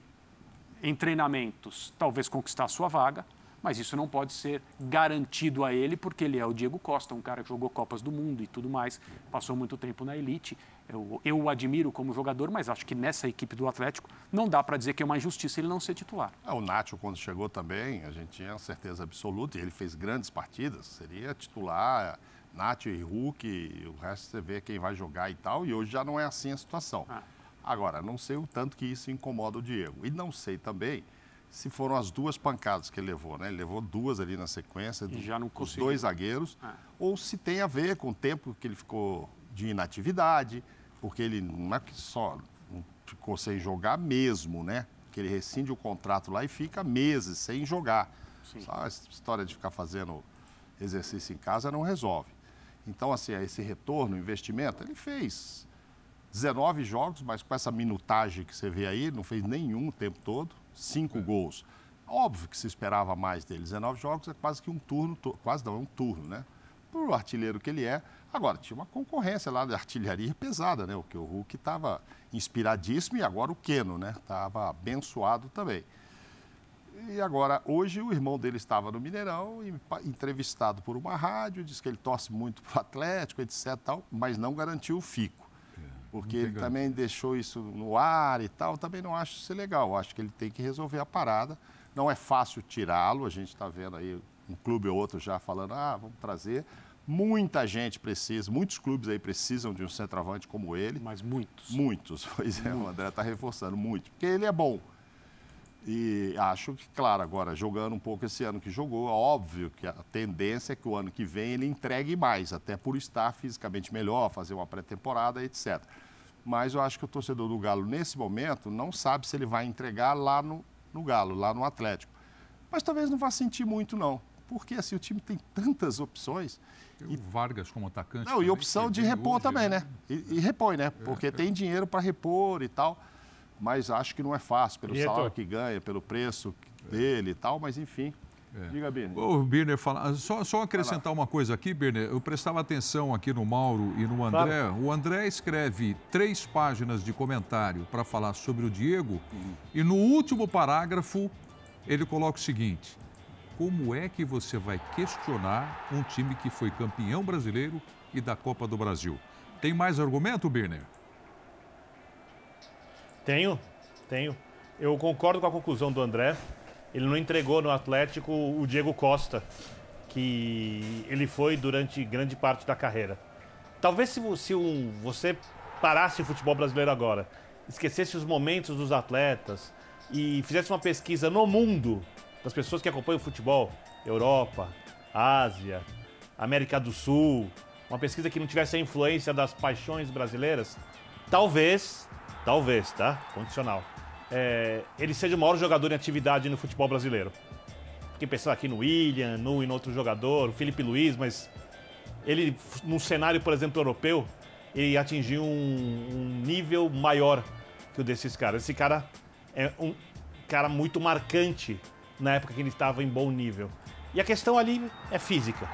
em treinamentos talvez conquistar sua vaga, mas isso não pode ser garantido a ele porque ele é o Diego Costa, um cara que jogou Copas do Mundo e tudo mais, passou muito tempo na elite. Eu, eu o admiro como jogador, mas acho que nessa equipe do Atlético não dá para dizer que é uma injustiça ele não ser titular. É, o Nacho, quando chegou também, a gente tinha certeza absoluta, e ele fez grandes partidas, seria titular, Nacho e Hulk, o resto você vê quem vai jogar e tal, e hoje já não é assim a situação. Ah. Agora, não sei o tanto que isso incomoda o Diego. E não sei também se foram as duas pancadas que ele levou, né? Ele levou duas ali na sequência, do, já não os dois zagueiros, é. ou se tem a ver com o tempo que ele ficou de inatividade, porque ele não é que só ficou sem jogar mesmo, né? Que ele rescinde o contrato lá e fica meses sem jogar. Sim. Só a história de ficar fazendo exercício em casa não resolve. Então, assim, esse retorno, investimento, ele fez 19 jogos, mas com essa minutagem que você vê aí, não fez nenhum o tempo todo cinco é. gols. Óbvio que se esperava mais dele. 19 jogos é quase que um turno, quase não, é um turno, né? Por artilheiro que ele é. Agora, tinha uma concorrência lá de artilharia pesada, né? O que o Hulk estava inspiradíssimo e agora o Keno, né? Estava abençoado também. E agora, hoje, o irmão dele estava no Mineirão, entrevistado por uma rádio, disse que ele torce muito para o Atlético, etc. Tal, mas não garantiu o fico porque ele também deixou isso no ar e tal, também não acho isso legal. Acho que ele tem que resolver a parada. Não é fácil tirá-lo, a gente está vendo aí um clube ou outro já falando, ah, vamos trazer. Muita gente precisa, muitos clubes aí precisam de um centroavante como ele. Mas muitos. Muitos, pois é, o André está reforçando, muito. Porque ele é bom. E acho que, claro, agora jogando um pouco esse ano que jogou, óbvio que a tendência é que o ano que vem ele entregue mais, até por estar fisicamente melhor, fazer uma pré-temporada, etc. Mas eu acho que o torcedor do Galo, nesse momento, não sabe se ele vai entregar lá no, no Galo, lá no Atlético. Mas talvez não vá sentir muito, não. Porque assim, o time tem tantas opções. E o Vargas como atacante. Não, e opção de repor hoje, também, né? né? E, e repõe, né? Porque é, tem dinheiro para repor e tal mas acho que não é fácil, pelo salário que ganha, pelo preço dele e tal, mas enfim. É. Diga, Birner. O Birner, fala, só, só acrescentar uma coisa aqui, Birner. Eu prestava atenção aqui no Mauro e no André. Claro. O André escreve três páginas de comentário para falar sobre o Diego uhum. e no último parágrafo ele coloca o seguinte: Como é que você vai questionar um time que foi campeão brasileiro e da Copa do Brasil? Tem mais argumento, Birner? Tenho, tenho. Eu concordo com a conclusão do André. Ele não entregou no Atlético o Diego Costa, que ele foi durante grande parte da carreira. Talvez se, se um, você parasse o futebol brasileiro agora, esquecesse os momentos dos atletas e fizesse uma pesquisa no mundo das pessoas que acompanham o futebol, Europa, Ásia, América do Sul, uma pesquisa que não tivesse a influência das paixões brasileiras, talvez talvez, tá? Condicional. É, ele seja o maior jogador em atividade no futebol brasileiro. Fiquei pensando aqui no William, no em outro jogador, o Felipe Luiz, mas ele, num cenário, por exemplo, europeu, ele atingiu um, um nível maior que o desses caras. Esse cara é um cara muito marcante na época que ele estava em bom nível. E a questão ali é física.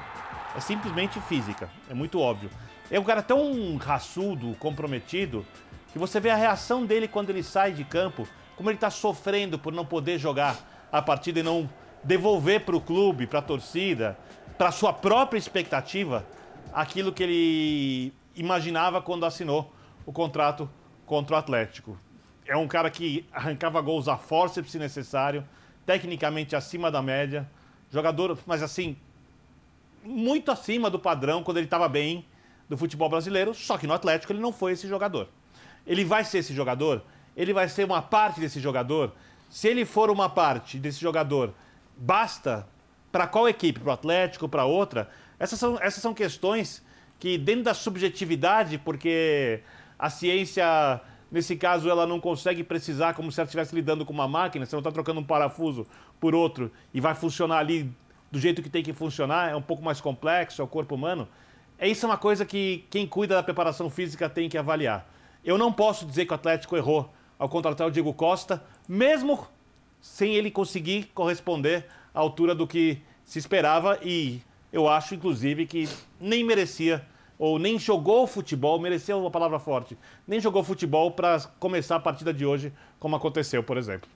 É simplesmente física. É muito óbvio. É um cara tão raçudo, comprometido, que você vê a reação dele quando ele sai de campo, como ele está sofrendo por não poder jogar a partida e não devolver para o clube, para a torcida, para sua própria expectativa, aquilo que ele imaginava quando assinou o contrato contra o Atlético. É um cara que arrancava gols a forceps se necessário, tecnicamente acima da média, jogador, mas assim, muito acima do padrão quando ele estava bem do futebol brasileiro, só que no Atlético ele não foi esse jogador. Ele vai ser esse jogador? Ele vai ser uma parte desse jogador? Se ele for uma parte desse jogador, basta para qual equipe? Para o Atlético, para outra? Essas são, essas são questões que, dentro da subjetividade, porque a ciência, nesse caso, ela não consegue precisar como se ela estivesse lidando com uma máquina, você não está trocando um parafuso por outro e vai funcionar ali do jeito que tem que funcionar, é um pouco mais complexo, é o corpo humano. É isso é uma coisa que quem cuida da preparação física tem que avaliar. Eu não posso dizer que o Atlético errou ao contratar o Diego Costa, mesmo sem ele conseguir corresponder à altura do que se esperava e eu acho, inclusive, que nem merecia ou nem jogou futebol, mereceu uma palavra forte, nem jogou futebol para começar a partida de hoje, como aconteceu, por exemplo.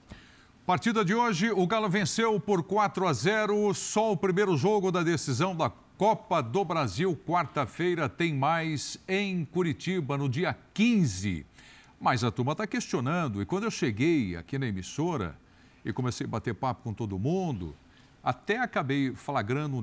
Partida de hoje, o Galo venceu por 4 a 0. Só o primeiro jogo da decisão da Copa do Brasil, quarta-feira, tem mais em Curitiba, no dia 15. Mas a turma está questionando. E quando eu cheguei aqui na emissora e comecei a bater papo com todo mundo, até acabei flagrando um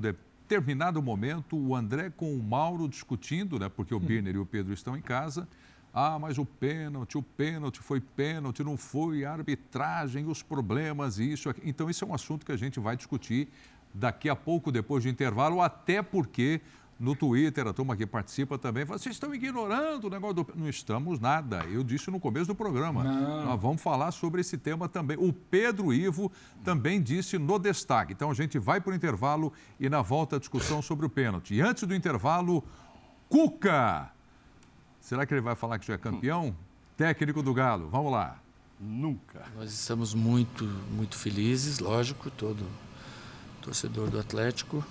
determinado momento o André com o Mauro discutindo, né? Porque o hum. Birner e o Pedro estão em casa ah, mas o pênalti, o pênalti foi pênalti, não foi a arbitragem, os problemas, isso. Aqui. Então, isso é um assunto que a gente vai discutir daqui a pouco, depois do intervalo, até porque no Twitter, a turma que participa também fala: vocês estão ignorando o negócio do. Não estamos nada. Eu disse no começo do programa. Não. Nós vamos falar sobre esse tema também. O Pedro Ivo também disse no destaque. Então a gente vai para o intervalo e na volta a discussão sobre o pênalti. E antes do intervalo, Cuca Será que ele vai falar que já é campeão? Técnico do Galo, vamos lá. Nunca. Nós estamos muito, muito felizes, lógico, todo torcedor do Atlético.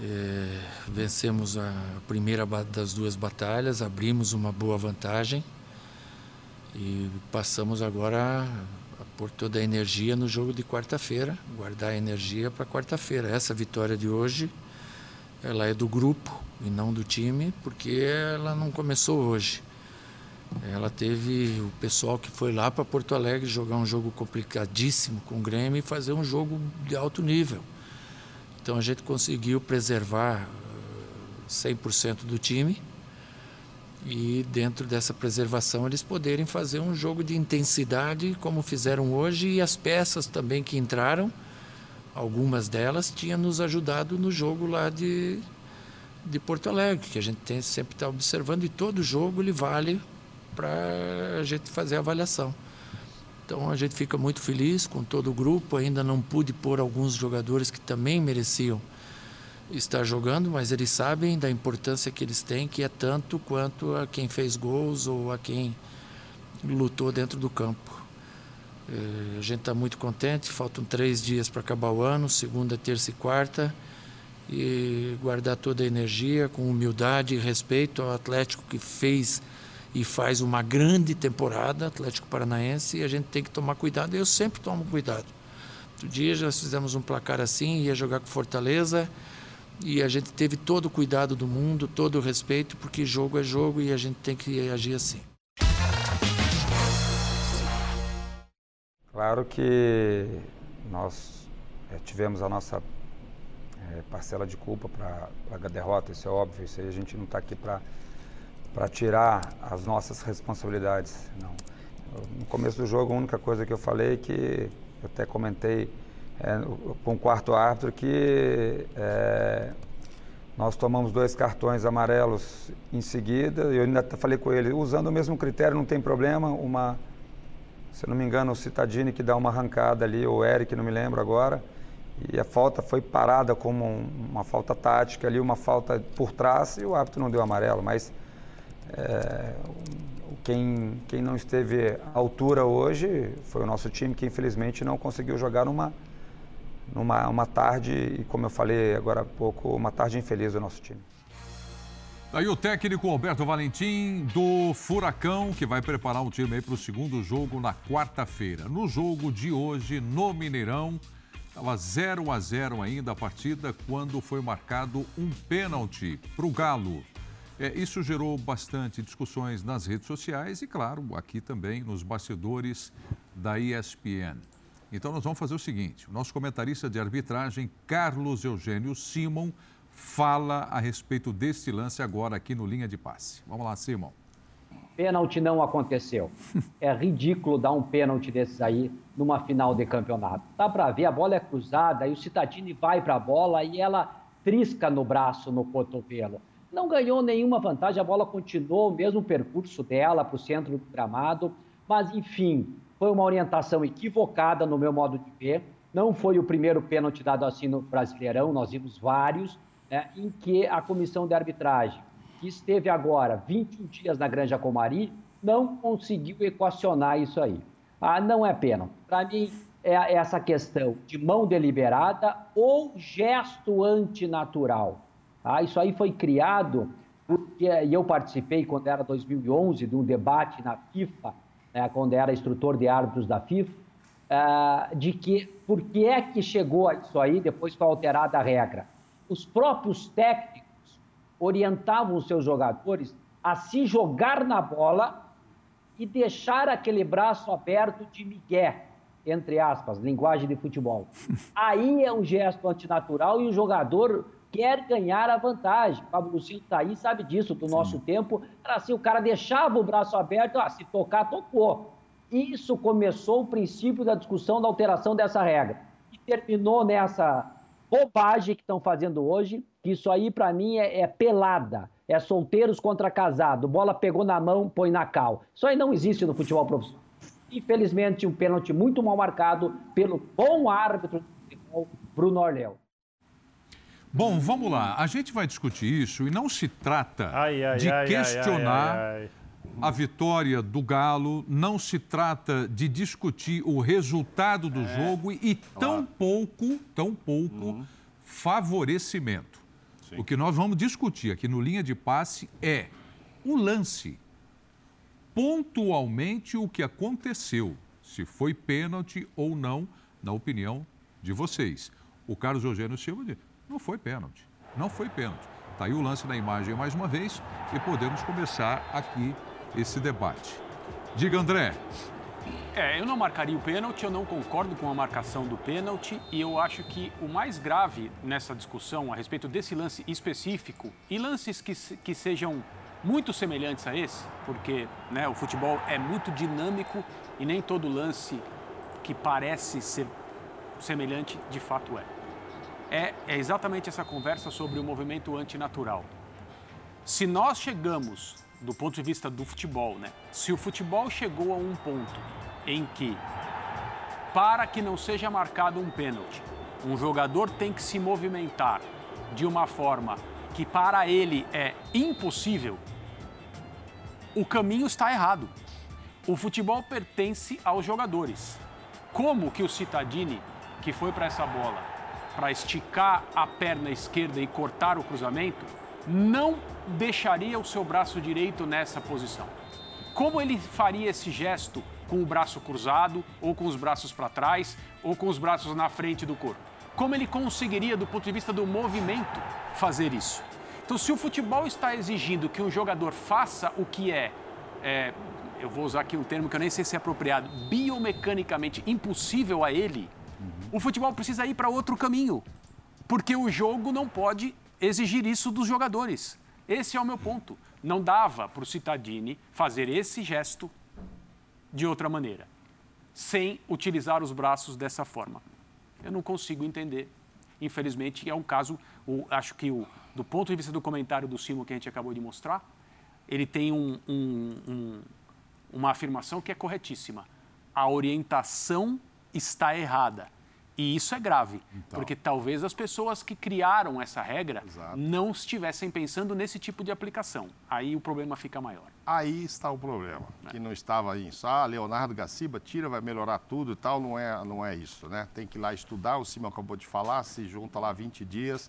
É, vencemos a primeira das duas batalhas, abrimos uma boa vantagem e passamos agora a pôr toda a energia no jogo de quarta-feira, guardar a energia para quarta-feira. Essa vitória de hoje, ela é do grupo, e não do time, porque ela não começou hoje. Ela teve o pessoal que foi lá para Porto Alegre jogar um jogo complicadíssimo com o Grêmio e fazer um jogo de alto nível. Então a gente conseguiu preservar 100% eh, do time e dentro dessa preservação eles poderem fazer um jogo de intensidade como fizeram hoje e as peças também que entraram, algumas delas tinham nos ajudado no jogo lá de de Porto Alegre, que a gente tem, sempre está observando, e todo jogo ele vale para a gente fazer a avaliação. Então a gente fica muito feliz com todo o grupo. Ainda não pude pôr alguns jogadores que também mereciam estar jogando, mas eles sabem da importância que eles têm, que é tanto quanto a quem fez gols ou a quem lutou dentro do campo. Eh, a gente está muito contente. Faltam três dias para acabar o ano, segunda, terça e quarta e guardar toda a energia com humildade e respeito ao Atlético que fez e faz uma grande temporada, Atlético Paranaense, e a gente tem que tomar cuidado. Eu sempre tomo cuidado. Outro dia já fizemos um placar assim, ia jogar com Fortaleza, e a gente teve todo o cuidado do mundo, todo o respeito, porque jogo é jogo e a gente tem que agir assim. Claro que nós eh, tivemos a nossa é, parcela de culpa para a derrota, isso é óbvio, isso aí a gente não está aqui para tirar as nossas responsabilidades, não. No começo do jogo, a única coisa que eu falei que eu até comentei é, com o quarto árbitro que é, nós tomamos dois cartões amarelos em seguida, e eu ainda falei com ele, usando o mesmo critério, não tem problema, uma, se não me engano, o Citadini que dá uma arrancada ali, ou o Eric, não me lembro agora, e a falta foi parada como um, uma falta tática ali, uma falta por trás e o árbitro não deu amarelo, mas É, quem, quem não esteve à altura hoje foi o nosso time, que infelizmente não conseguiu jogar numa, numa uma tarde, e como eu falei agora há pouco, uma tarde infeliz do nosso time. Aí o técnico Alberto Valentim do Furacão, que vai preparar o time para o segundo jogo na quarta-feira. No jogo de hoje, no Mineirão, estava 0 a 0 ainda a partida quando foi marcado um pênalti para o Galo. É, isso gerou bastante discussões nas redes sociais e, claro, aqui também nos bastidores da ESPN. Então, nós vamos fazer o seguinte: o nosso comentarista de arbitragem, Carlos Eugênio Simon, fala a respeito deste lance agora aqui no Linha de Passe. Vamos lá, Simon. Pênalti não aconteceu. É ridículo dar um pênalti desses aí numa final de campeonato. Dá para ver, a bola é cruzada e o Cittadini vai para a bola e ela trisca no braço, no cotovelo. Não ganhou nenhuma vantagem, a bola continuou o mesmo percurso dela para o centro do gramado, mas enfim, foi uma orientação equivocada no meu modo de ver. Não foi o primeiro pênalti dado assim no Brasileirão, nós vimos vários, né, em que a comissão de arbitragem, que esteve agora 21 dias na Granja Comari, não conseguiu equacionar isso aí. Ah, não é pênalti. Para mim, é essa questão de mão deliberada ou gesto antinatural. Ah, isso aí foi criado porque e eu participei quando era 2011 de um debate na FIFA, né, quando era instrutor de árbitros da FIFA, ah, de que por que é que chegou a isso aí depois foi alterada a regra os próprios técnicos orientavam os seus jogadores a se jogar na bola e deixar aquele braço aberto de migué, entre aspas, linguagem de futebol. Aí é um gesto antinatural e o jogador quer ganhar a vantagem. O Pablo Lucinho está aí, sabe disso, do nosso Sim. tempo. Era assim, o cara deixava o braço aberto, ah, se tocar, tocou. Isso começou o princípio da discussão da alteração dessa regra. E terminou nessa bobagem que estão fazendo hoje, que isso aí para mim é, é, pelada, é solteiros contra casado, bola pegou na mão, põe na cal. Isso aí não existe no futebol profissional. Infelizmente, um pênalti muito mal marcado pelo bom árbitro do futebol, Bruno Orléo. Bom, vamos lá. A gente vai discutir isso e não se trata ai, ai, de ai, questionar a vitória do Galo, não se trata de discutir o resultado do é, jogo e tão pouco, tão pouco uhum. favorecimento. Sim. O que nós vamos discutir aqui no linha de passe é o lance. Pontualmente o que aconteceu, se foi pênalti ou não, na opinião de vocês. O Carlos Eugênio Silva não foi pênalti, não foi pênalti. Está aí o lance na imagem mais uma vez e podemos começar aqui esse debate. Diga, André. É, eu não marcaria o pênalti, eu não concordo com a marcação do pênalti e eu acho que o mais grave nessa discussão a respeito desse lance específico e lances que, que sejam muito semelhantes a esse, porque né, o futebol é muito dinâmico e nem todo lance que parece ser semelhante de fato é. É, é exatamente essa conversa sobre o movimento antinatural. Se nós chegamos do ponto de vista do futebol, né? Se o futebol chegou a um ponto em que, para que não seja marcado um pênalti, um jogador tem que se movimentar de uma forma que para ele é impossível, o caminho está errado. O futebol pertence aos jogadores. Como que o Citadini, que foi para essa bola, para esticar a perna esquerda e cortar o cruzamento, não deixaria o seu braço direito nessa posição. Como ele faria esse gesto com o braço cruzado, ou com os braços para trás, ou com os braços na frente do corpo? Como ele conseguiria, do ponto de vista do movimento, fazer isso? Então, se o futebol está exigindo que um jogador faça o que é, é eu vou usar aqui um termo que eu nem sei se é apropriado, biomecanicamente impossível a ele. O futebol precisa ir para outro caminho. Porque o jogo não pode exigir isso dos jogadores. Esse é o meu ponto. Não dava para o Cittadini fazer esse gesto de outra maneira, sem utilizar os braços dessa forma. Eu não consigo entender. Infelizmente, é um caso, o, acho que o, do ponto de vista do comentário do Simo que a gente acabou de mostrar, ele tem um, um, um, uma afirmação que é corretíssima. A orientação está errada. E isso é grave, então. porque talvez as pessoas que criaram essa regra Exato. não estivessem pensando nesse tipo de aplicação. Aí o problema fica maior. Aí está o problema, é. que não estava isso. Ah, Leonardo Gaciba tira, vai melhorar tudo e tal. Não é, não é isso, né? Tem que ir lá estudar, o Simão acabou de falar, se junta lá 20 dias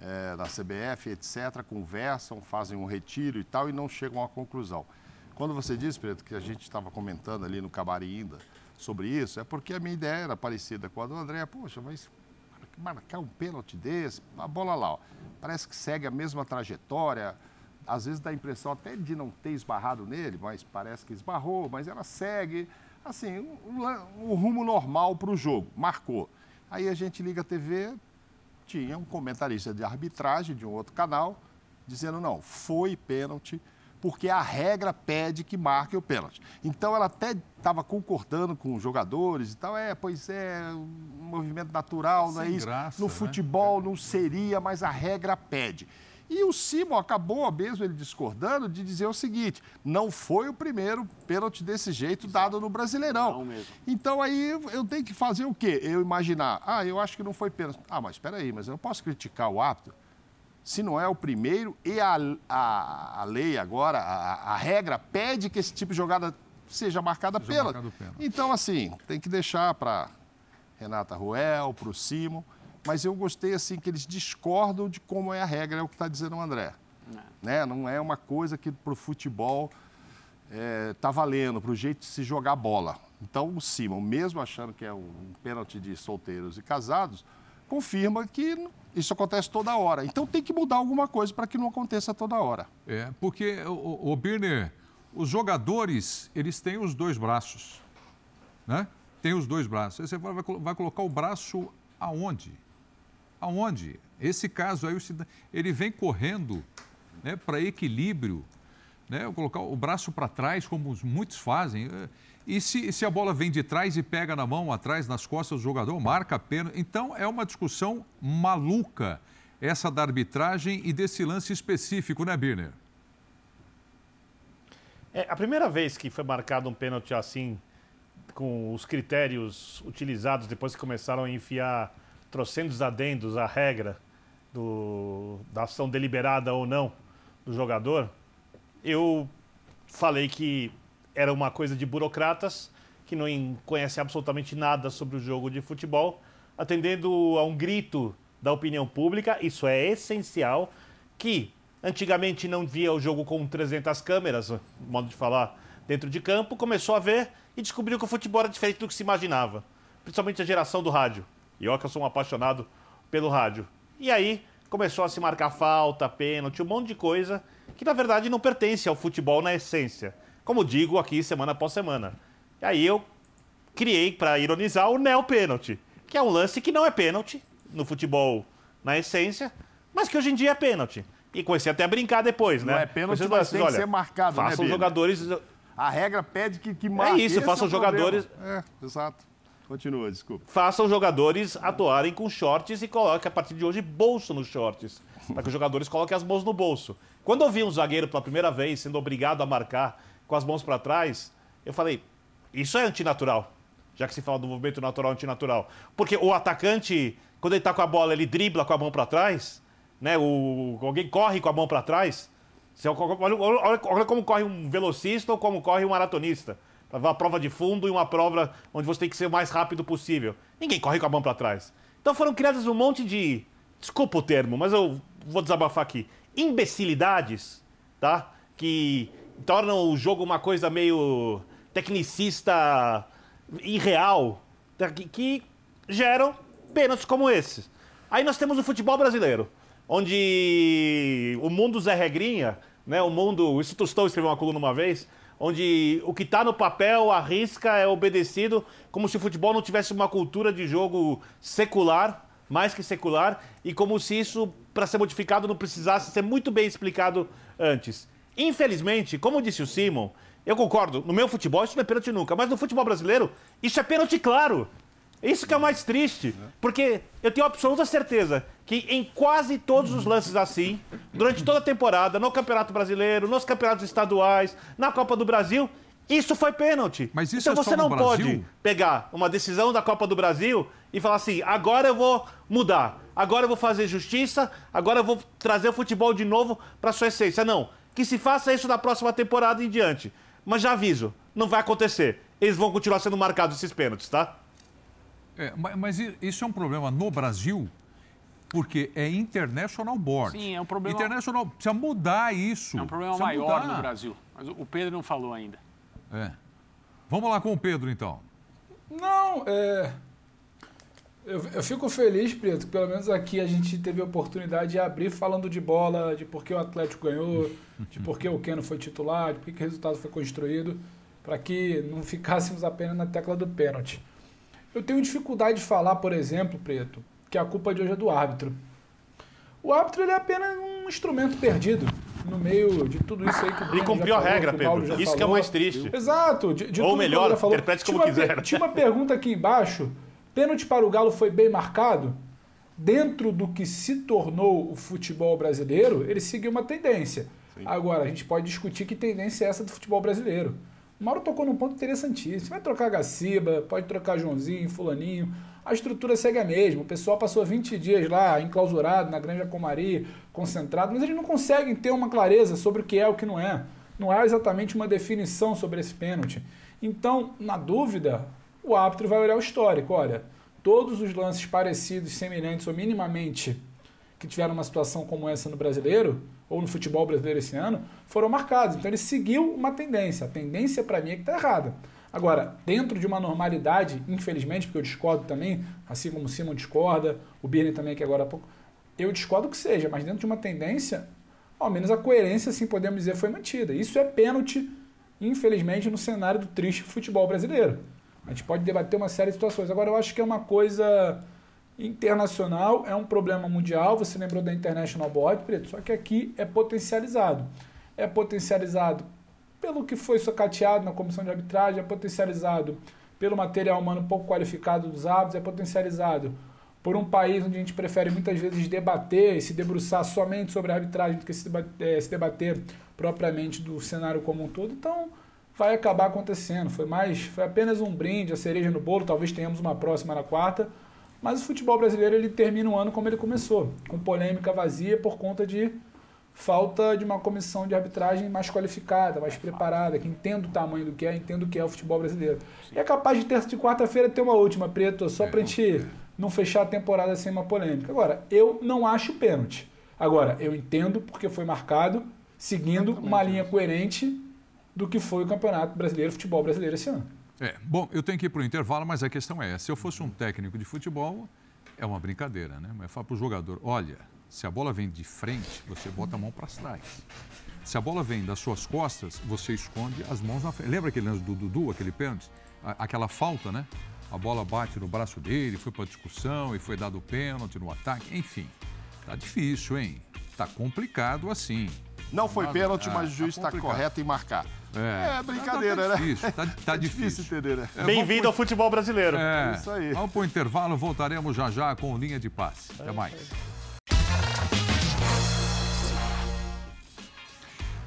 é, da CBF, etc., conversam, fazem um retiro e tal e não chegam a conclusão. Quando você disse, Pedro, que a gente estava comentando ali no Cabari ainda, sobre isso, é porque a minha ideia era parecida com a do André. Poxa, mas marcar um pênalti desse, a bola lá, ó, parece que segue a mesma trajetória. Às vezes dá a impressão até de não ter esbarrado nele, mas parece que esbarrou, mas ela segue, assim, o, o rumo normal para o jogo, marcou. Aí a gente liga a TV, tinha um comentarista de arbitragem de um outro canal, dizendo, não, foi pênalti, porque a regra pede que marque o pênalti. Então ela até estava concordando com os jogadores e tal, é, pois é, um movimento natural, Sem não é isso? Graça, no né? futebol né? não seria, mas a regra pede. E o Simon acabou mesmo ele discordando de dizer o seguinte: não foi o primeiro pênalti desse jeito dado no Brasileirão. Não mesmo. Então aí eu tenho que fazer o quê? Eu imaginar, ah, eu acho que não foi pênalti. Ah, mas espera aí, mas eu não posso criticar o árbitro se não é o primeiro, e a, a, a lei agora, a, a, regra, pede que esse tipo de jogada seja marcada seja pela. Marcado então, assim, tem que deixar para Renata Ruel, para o Simo, mas eu gostei assim que eles discordam de como é a regra, é o que está dizendo o André. Não. Né? não é uma coisa que para o futebol está é, tá valendo, para o jeito de se jogar bola. Então, o Simon, mesmo achando que é um pênalti de solteiros e casados, confirma que isso acontece toda hora. Então tem que mudar alguma coisa para que não aconteça toda hora. É, porque, o, o Birner, os jogadores, eles têm os dois braços, né? Tem os dois braços. Aí você vai, vai colocar o braço aonde? Aonde? Esse caso aí, ele vem correndo né, para equilíbrio, né? Colocar o braço para trás, como muitos fazem. E se, se a bola vem de trás e pega na mão, atrás, nas costas do jogador, marca pena. Então é uma discussão maluca essa da arbitragem e desse lance específico, né, Birner? É, a primeira vez que foi marcado um pênalti assim, com os critérios utilizados depois que começaram a enfiar trocentos adendos à regra do, da ação deliberada ou não do jogador, eu falei que era uma coisa de burocratas que não conhecem absolutamente nada sobre o jogo de futebol, atendendo a um grito da opinião pública, isso é essencial, que antigamente não via o jogo com 300 câmeras, modo de falar, dentro de campo, começou a ver e descobriu que o futebol era diferente do que se imaginava, principalmente a geração do rádio. E eu que eu sou um apaixonado pelo rádio. E aí começou a se marcar falta, pênalti, um monte de coisa que na verdade não pertence ao futebol na essência como digo aqui semana após semana. E aí eu criei para ironizar o neo pênalti, que é um lance que não é pênalti no futebol na essência, mas que hoje em dia é pênalti. E comecei até a brincar depois, não né? Não é pênalti, mas lances, tem olha, que ser marcado, né, façam né, jogadores... A regra pede que, que marque. É isso, façam é jogadores... É, exato. Continua, desculpa. Façam jogadores atuarem com shorts e coloquem a partir de hoje bolso nos shorts. Para que os jogadores coloquem as mãos no bolso. Quando eu vi um zagueiro pela primeira vez sendo obrigado a marcar com as mãos para trás, eu falei, isso é antinatural. Já que se fala do movimento natural antinatural. Porque o atacante, quando ele está com a bola, ele dribla com a mão para trás, né? O, alguém corre com a mão para trás. Olha, olha, olha, como corre um velocista ou como corre um maratonista. Uma prova de fundo e uma prova onde você tem que ser o mais rápido possível. Ninguém corre com a mão para trás. Então foram criadas um monte de. Desculpa o termo, mas eu vou desabafar aqui. Imbecilidades, tá? Que tornam o jogo uma coisa meio tecnicista irreal, tá, que, que geram pênaltis como esses. Aí nós temos o futebol brasileiro, onde o mundo Zé Regrinha, né, o mundo. Isso Tostão escreveu uma coluna uma vez, onde o que está no papel, a risca, é obedecido, como se o futebol não tivesse uma cultura de jogo secular, mais que secular, e como se isso, para ser modificado, não precisasse ser muito bem explicado antes. Infelizmente, como disse o Simon, eu concordo, no meu futebol isso não é pênalti nunca, mas no futebol brasileiro isso é pênalti claro. Isso que é o mais triste, porque eu tenho absoluta certeza que em quase todos os lances assim, durante toda a temporada, no Campeonato Brasileiro, nos campeonatos estaduais, na Copa do Brasil, Isso foi pênalti. Mas isso então é você não pode pegar uma decisão da Copa do Brasil e falar assim: agora eu vou mudar, agora eu vou fazer justiça, agora eu vou trazer o futebol de novo para sua essência. Não. Que se faça isso na próxima temporada em diante. Mas já aviso, não vai acontecer. Eles vão continuar sendo marcados esses pênaltis, tá? É, ma- mas isso é um problema no Brasil, porque é International Board. Sim, é um problema- International precisa mudar isso. É um problema Precisa maior mudar. no Brasil. Mas o o Pedro não falou ainda. É. Vamos lá com o Pedro, então. Não, é. Eu, eu fico feliz, Preto, que pelo menos aqui a gente teve a oportunidade de abrir falando de bola, de por que o Atlético ganhou, de por que o Keno foi titular, de por que o resultado foi construído, para que não ficássemos apenas na tecla do pênalti. Eu tenho dificuldade de falar, por exemplo, Preto, que a culpa de hoje é do árbitro. O árbitro ele é apenas um instrumento perdido no meio de tudo isso aí que o Breno já cumpriu a falou, regra, Pedro. Isso que é falou. mais triste. Exato. De, de Ou melhor, falou. interprete Tinha como uma per- quiser. Tinha uma pergunta aqui embaixo. Pênalti para o Galo foi bem marcado? Dentro do que se tornou o futebol brasileiro, ele seguiu uma tendência. Agora, a gente pode discutir que tendência é essa do futebol brasileiro. O Mauro tocou num ponto interessantíssimo. Você vai trocar Gaciba, pode trocar Joãozinho, Fulaninho. A estrutura segue a mesma. O pessoal passou 20 dias lá, enclausurado, na Granja Comari, concentrado, mas eles não conseguem ter uma clareza sobre o que é e o que não é. Não há exatamente uma definição sobre esse pênalti. Então, na dúvida, o árbitro vai olhar o histórico. Olha, todos os lances parecidos, semelhantes ou minimamente que tiveram uma situação como essa no brasileiro, ou no futebol brasileiro esse ano, foram marcados. Então ele seguiu uma tendência. A tendência para mim é que está errada. Agora, dentro de uma normalidade, infelizmente, porque eu discordo também, assim como o Simon discorda, o Birne também, que agora há pouco, eu discordo que seja, mas dentro de uma tendência, ao menos a coerência, assim podemos dizer, foi mantida. Isso é pênalti, infelizmente, no cenário do triste futebol brasileiro. A gente pode debater uma série de situações. Agora, eu acho que é uma coisa internacional, é um problema mundial. Você lembrou da International Board, Preto, só que aqui é potencializado. É potencializado pelo que foi socateado na comissão de arbitragem, é potencializado pelo material humano pouco qualificado dos árbitros, é potencializado por um país onde a gente prefere muitas vezes debater e se debruçar somente sobre a arbitragem do que se debater, eh, se debater propriamente do cenário como um todo. Então, vai acabar acontecendo. Foi mais, foi apenas um brinde, a cereja no bolo. Talvez tenhamos uma próxima na quarta. Mas o futebol brasileiro ele termina o ano como ele começou, com polêmica vazia por conta de falta de uma comissão de arbitragem mais qualificada, mais preparada, que entenda o tamanho do que é, entenda o que é o futebol brasileiro. E é capaz de terça de quarta-feira ter uma última, Preto, só pra gente não fechar a temporada sem uma polêmica. Agora, eu não acho pênalti. Agora, eu entendo porque foi marcado seguindo uma linha coerente do que foi o Campeonato Brasileiro, futebol brasileiro esse ano. É, bom, eu tenho que ir para o intervalo, mas a questão é: se eu fosse um técnico de futebol, é uma brincadeira, né? Mas fala para o jogador: olha, se a bola vem de frente, você bota a mão para trás. Se a bola vem das suas costas, você esconde as mãos na frente. Lembra aquele lance do Dudu, aquele pênalti? Aquela falta, né? A bola bate no braço dele, foi para discussão e foi dado o pênalti no ataque. Enfim, tá difícil, hein? Tá complicado assim. Não foi pênalti, ah, mas o juiz tá está complicado. correto em marcar. É, É brincadeira, tá, tá né? Difícil, tá, tá É difícil. entender, né? É, Bem-vindo ao futebol brasileiro. É, Isso aí. Vamos para o intervalo, voltaremos já já com linha de passe. Até mais.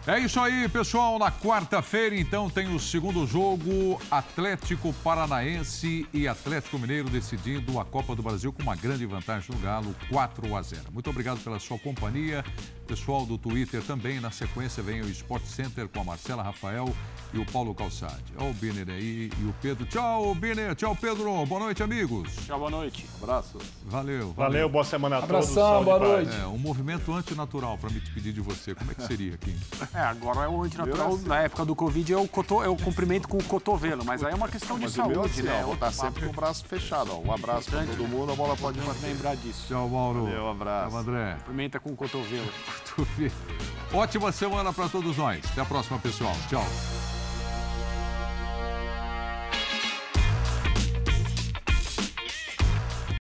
É isso aí, pessoal. Na quarta-feira, então, tem o segundo jogo: Atlético Paranaense e Atlético Mineiro decidindo a Copa do Brasil com uma grande vantagem no Galo, 4 a 0. Muito obrigado pela sua companhia. Pessoal do Twitter também. Na sequência, vem o Sport Center com a Marcela Rafael e o Paulo Calçade. Olha o Biner aí e o Pedro. Tchau, Biner. Tchau, Pedro. Boa noite, amigos. Tchau, boa noite. Abraço. Valeu. Valeu, boa semana a todos. Abração, saúde e boa noite. É, um movimento antinatural para me despedir de você. Como é que seria aqui? É, agora é o antinatural. É assim. Na época do Covid é o, coto, é o cumprimento com o cotovelo, mas aí é uma questão de Mas o meu saúde, assim, né? ó, vou estar sempre com o braço fechado. Ó. Um abraço para todo mundo, a bola pode bater. lembrar disso. Tchau, Mauro. Valeu, um abraço. Tchau, André. Cumprimenta com o cotovelo. Ótima semana para todos nós. Até a próxima, pessoal. Tchau.